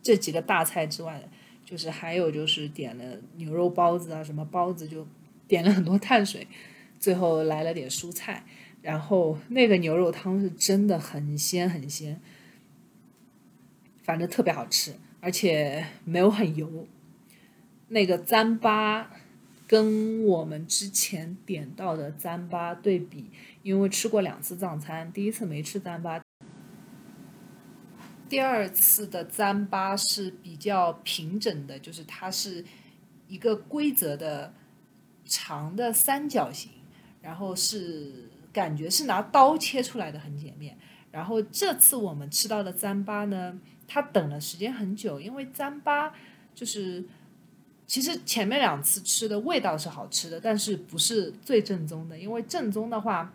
这几个大菜之外，就是还有就是点了牛肉包子啊，什么包子就点了很多碳水，最后来了点蔬菜，然后那个牛肉汤是真的很鲜很鲜，反正特别好吃，而且没有很油，那个糌粑。跟我们之前点到的糌粑对比，因为吃过两次藏餐，第一次没吃糌粑，第二次的糌粑是比较平整的，就是它是一个规则的长的三角形，然后是感觉是拿刀切出来的很简面。然后这次我们吃到的糌粑呢，它等了时间很久，因为糌粑就是。其实前面两次吃的味道是好吃的，但是不是最正宗的。因为正宗的话，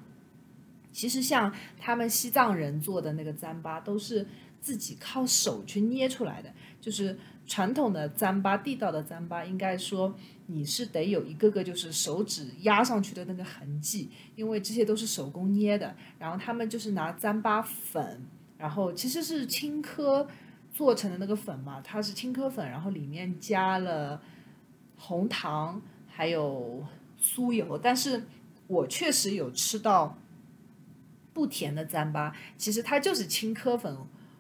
其实像他们西藏人做的那个糌粑，都是自己靠手去捏出来的。就是传统的糌粑，地道的糌粑，应该说你是得有一个个就是手指压上去的那个痕迹，因为这些都是手工捏的。然后他们就是拿糌粑粉，然后其实是青稞做成的那个粉嘛，它是青稞粉，然后里面加了。红糖还有酥油，但是我确实有吃到不甜的糌粑，其实它就是青稞粉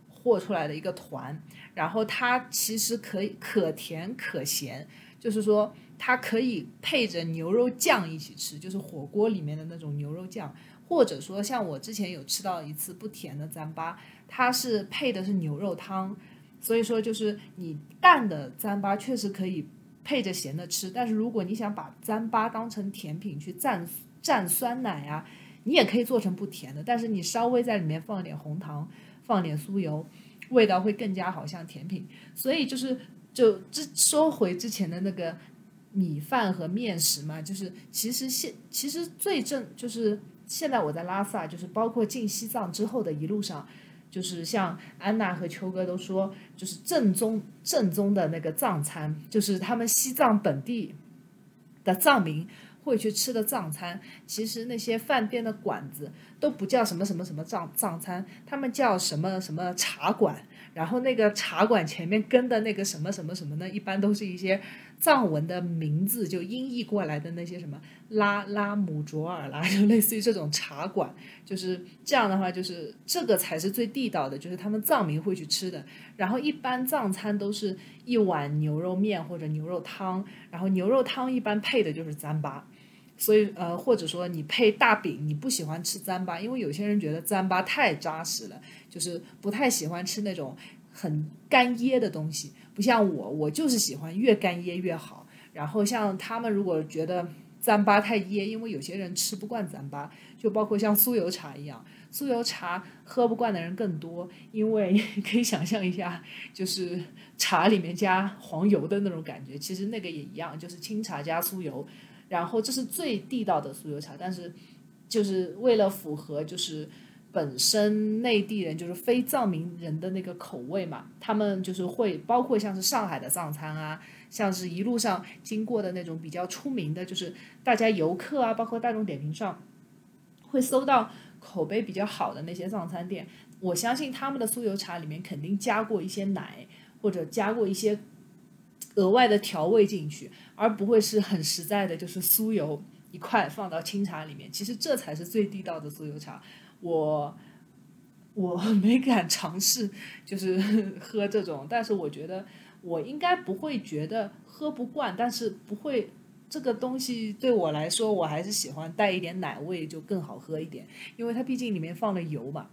和出来的一个团，然后它其实可以可甜可咸，就是说它可以配着牛肉酱一起吃，就是火锅里面的那种牛肉酱，或者说像我之前有吃到一次不甜的糌粑，它是配的是牛肉汤，所以说就是你淡的糌粑确实可以。配着咸的吃，但是如果你想把糌粑当成甜品去蘸蘸酸奶啊，你也可以做成不甜的，但是你稍微在里面放点红糖，放点酥油，味道会更加好像甜品。所以就是就之说回之前的那个米饭和面食嘛，就是其实现其实最正就是现在我在拉萨，就是包括进西藏之后的一路上。就是像安娜和秋哥都说，就是正宗正宗的那个藏餐，就是他们西藏本地的藏民会去吃的藏餐。其实那些饭店的馆子都不叫什么什么什么藏藏餐，他们叫什么什么茶馆。然后那个茶馆前面跟的那个什么什么什么呢，一般都是一些。藏文的名字就音译过来的那些什么拉拉姆卓尔啦，就类似于这种茶馆，就是这样的话，就是这个才是最地道的，就是他们藏民会去吃的。然后一般藏餐都是一碗牛肉面或者牛肉汤，然后牛肉汤一般配的就是糌粑，所以呃或者说你配大饼，你不喜欢吃糌粑，因为有些人觉得糌粑太扎实了，就是不太喜欢吃那种很干噎的东西。不像我，我就是喜欢越干噎越好。然后像他们如果觉得糌粑太噎，因为有些人吃不惯糌粑，就包括像酥油茶一样，酥油茶喝不惯的人更多。因为 [LAUGHS] 可以想象一下，就是茶里面加黄油的那种感觉，其实那个也一样，就是清茶加酥油。然后这是最地道的酥油茶，但是就是为了符合就是。本身内地人就是非藏民人的那个口味嘛，他们就是会包括像是上海的藏餐啊，像是一路上经过的那种比较出名的，就是大家游客啊，包括大众点评上会搜到口碑比较好的那些藏餐店，我相信他们的酥油茶里面肯定加过一些奶，或者加过一些额外的调味进去，而不会是很实在的，就是酥油一块放到清茶里面。其实这才是最地道的酥油茶。我我没敢尝试，就是 [LAUGHS] 喝这种，但是我觉得我应该不会觉得喝不惯，但是不会这个东西对我来说，我还是喜欢带一点奶味就更好喝一点，因为它毕竟里面放了油嘛。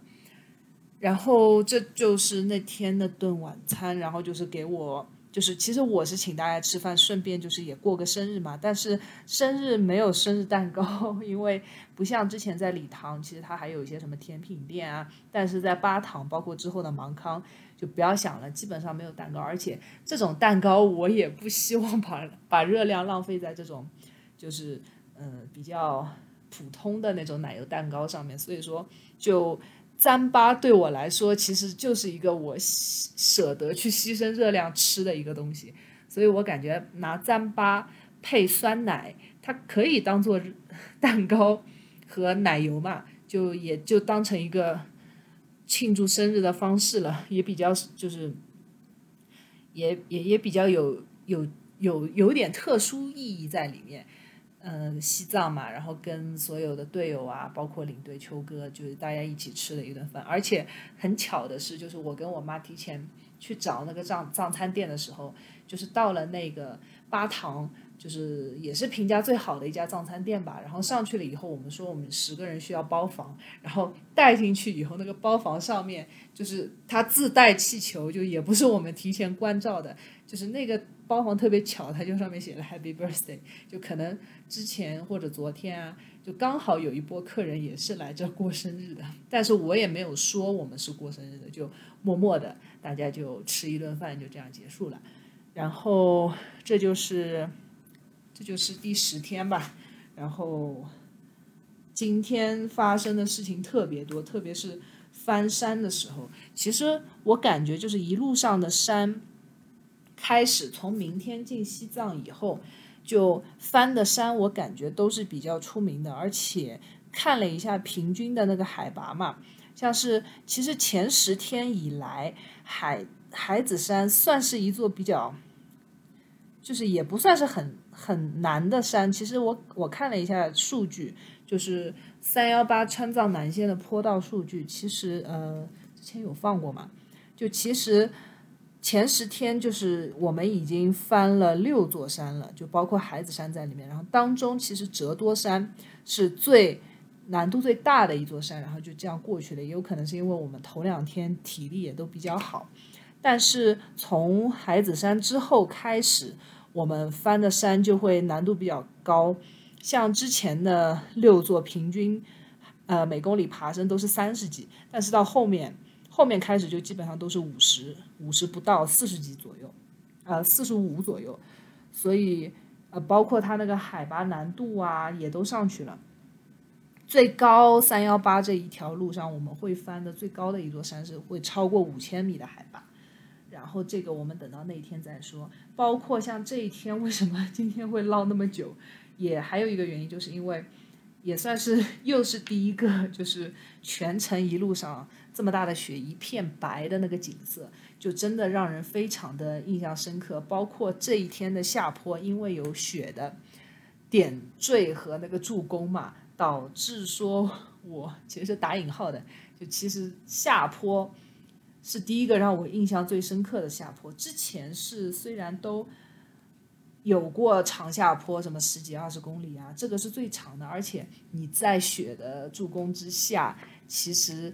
然后这就是那天的顿晚餐，然后就是给我就是其实我是请大家吃饭，顺便就是也过个生日嘛。但是生日没有生日蛋糕，[LAUGHS] 因为不像之前在礼堂，其实它还有一些什么甜品店啊。但是在八堂，包括之后的芒康，就不要想了，基本上没有蛋糕。而且这种蛋糕我也不希望把把热量浪费在这种就是嗯比较普通的那种奶油蛋糕上面。所以说就。糌粑对我来说，其实就是一个我舍得去牺牲热量吃的一个东西，所以我感觉拿糌粑配酸奶，它可以当做 [LAUGHS] 蛋糕和奶油嘛，就也就当成一个庆祝生日的方式了，也比较就是也也也比较有有有有点特殊意义在里面。嗯，西藏嘛，然后跟所有的队友啊，包括领队秋哥，就是大家一起吃了一顿饭。而且很巧的是，就是我跟我妈提前去找那个藏藏餐店的时候，就是到了那个巴塘，就是也是评价最好的一家藏餐店吧。然后上去了以后，我们说我们十个人需要包房，然后带进去以后，那个包房上面就是它自带气球，就也不是我们提前关照的，就是那个。包房特别巧，它就上面写了 Happy Birthday，就可能之前或者昨天啊，就刚好有一波客人也是来这过生日的，但是我也没有说我们是过生日的，就默默的大家就吃一顿饭就这样结束了。然后这就是这就是第十天吧。然后今天发生的事情特别多，特别是翻山的时候，其实我感觉就是一路上的山。开始从明天进西藏以后，就翻的山，我感觉都是比较出名的，而且看了一下平均的那个海拔嘛，像是其实前十天以来，海海子山算是一座比较，就是也不算是很很难的山。其实我我看了一下数据，就是三幺八川藏南线的坡道数据，其实呃之前有放过嘛，就其实。前十天就是我们已经翻了六座山了，就包括海子山在里面。然后当中其实折多山是最难度最大的一座山，然后就这样过去了。也有可能是因为我们头两天体力也都比较好，但是从海子山之后开始，我们翻的山就会难度比较高。像之前的六座平均，呃每公里爬升都是三十几，但是到后面。后面开始就基本上都是五十五十不到四十几左右，呃四十五左右，所以呃包括它那个海拔难度啊也都上去了。最高三幺八这一条路上我们会翻的最高的一座山是会超过五千米的海拔，然后这个我们等到那一天再说。包括像这一天为什么 [LAUGHS] 今天会唠那么久，也还有一个原因就是因为也算是 [LAUGHS] 又是第一个就是全程一路上。这么大的雪，一片白的那个景色，就真的让人非常的印象深刻。包括这一天的下坡，因为有雪的点缀和那个助攻嘛，导致说我其实是打引号的，就其实下坡是第一个让我印象最深刻的下坡。之前是虽然都有过长下坡，什么十几二十公里啊，这个是最长的，而且你在雪的助攻之下，其实。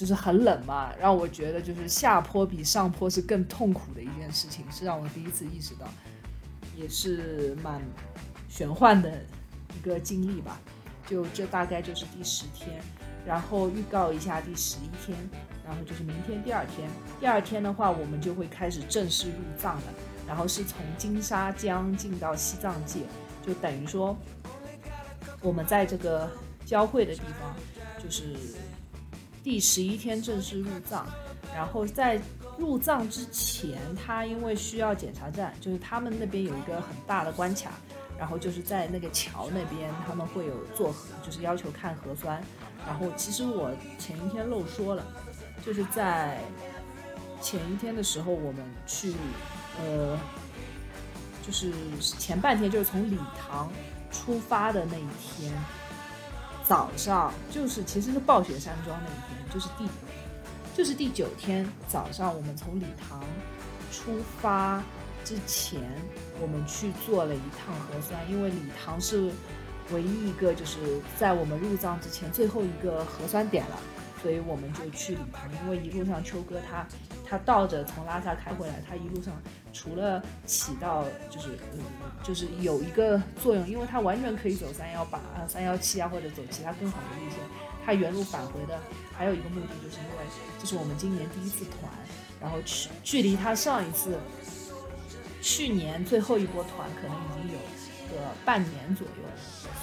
就是很冷嘛，让我觉得就是下坡比上坡是更痛苦的一件事情，是让我第一次意识到，也是蛮玄幻的一个经历吧。就这大概就是第十天，然后预告一下第十一天，然后就是明天第二天。第二天的话，我们就会开始正式入藏了，然后是从金沙江进到西藏界，就等于说我们在这个交汇的地方，就是。第十一天正式入藏，然后在入藏之前，他因为需要检查站，就是他们那边有一个很大的关卡，然后就是在那个桥那边，他们会有做核，就是要求看核酸。然后其实我前一天漏说了，就是在前一天的时候，我们去，呃，就是前半天，就是从礼堂出发的那一天。早上就是其实是暴雪山庄那一天，就是第就是第九天早上，我们从礼堂出发之前，我们去做了一趟核酸，因为礼堂是唯一一个就是在我们入藏之前最后一个核酸点了，所以我们就去礼堂，因为一路上秋哥他他倒着从拉萨开回来，他一路上除了起到就是嗯就是有一个作用，因为他完全可以走三幺八啊三幺七啊或者走其他更好的路线，他原路返回的还有一个目的就是因为这是我们今年第一次团，然后距距离他上一次去年最后一波团可能已经有个半年左右。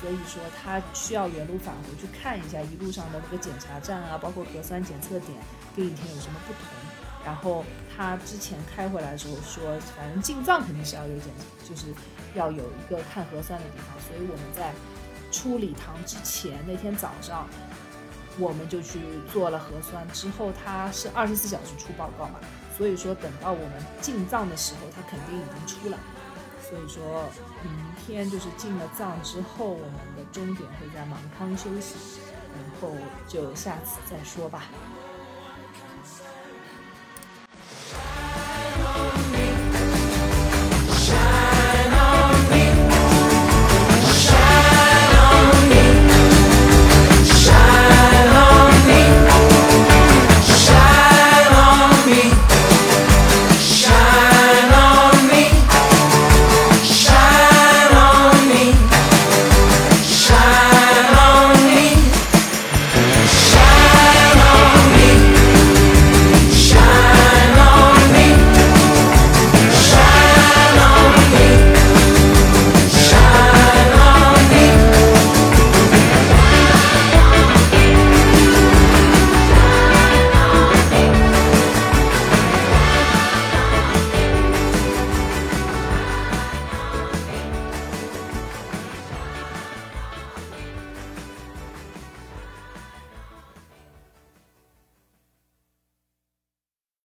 所以说他需要原路返回去看一下一路上的那个检查站啊，包括核酸检测点跟以前有什么不同。然后他之前开回来的时候说，反正进藏肯定是要有检，就是要有一个看核酸的地方。所以我们在出礼堂之前那天早上，我们就去做了核酸。之后他是二十四小时出报告嘛，所以说等到我们进藏的时候，他肯定已经出了。所以说，明天就是进了藏之后，我们的终点会在芒康休息，然后就下次再说吧。Shine on me.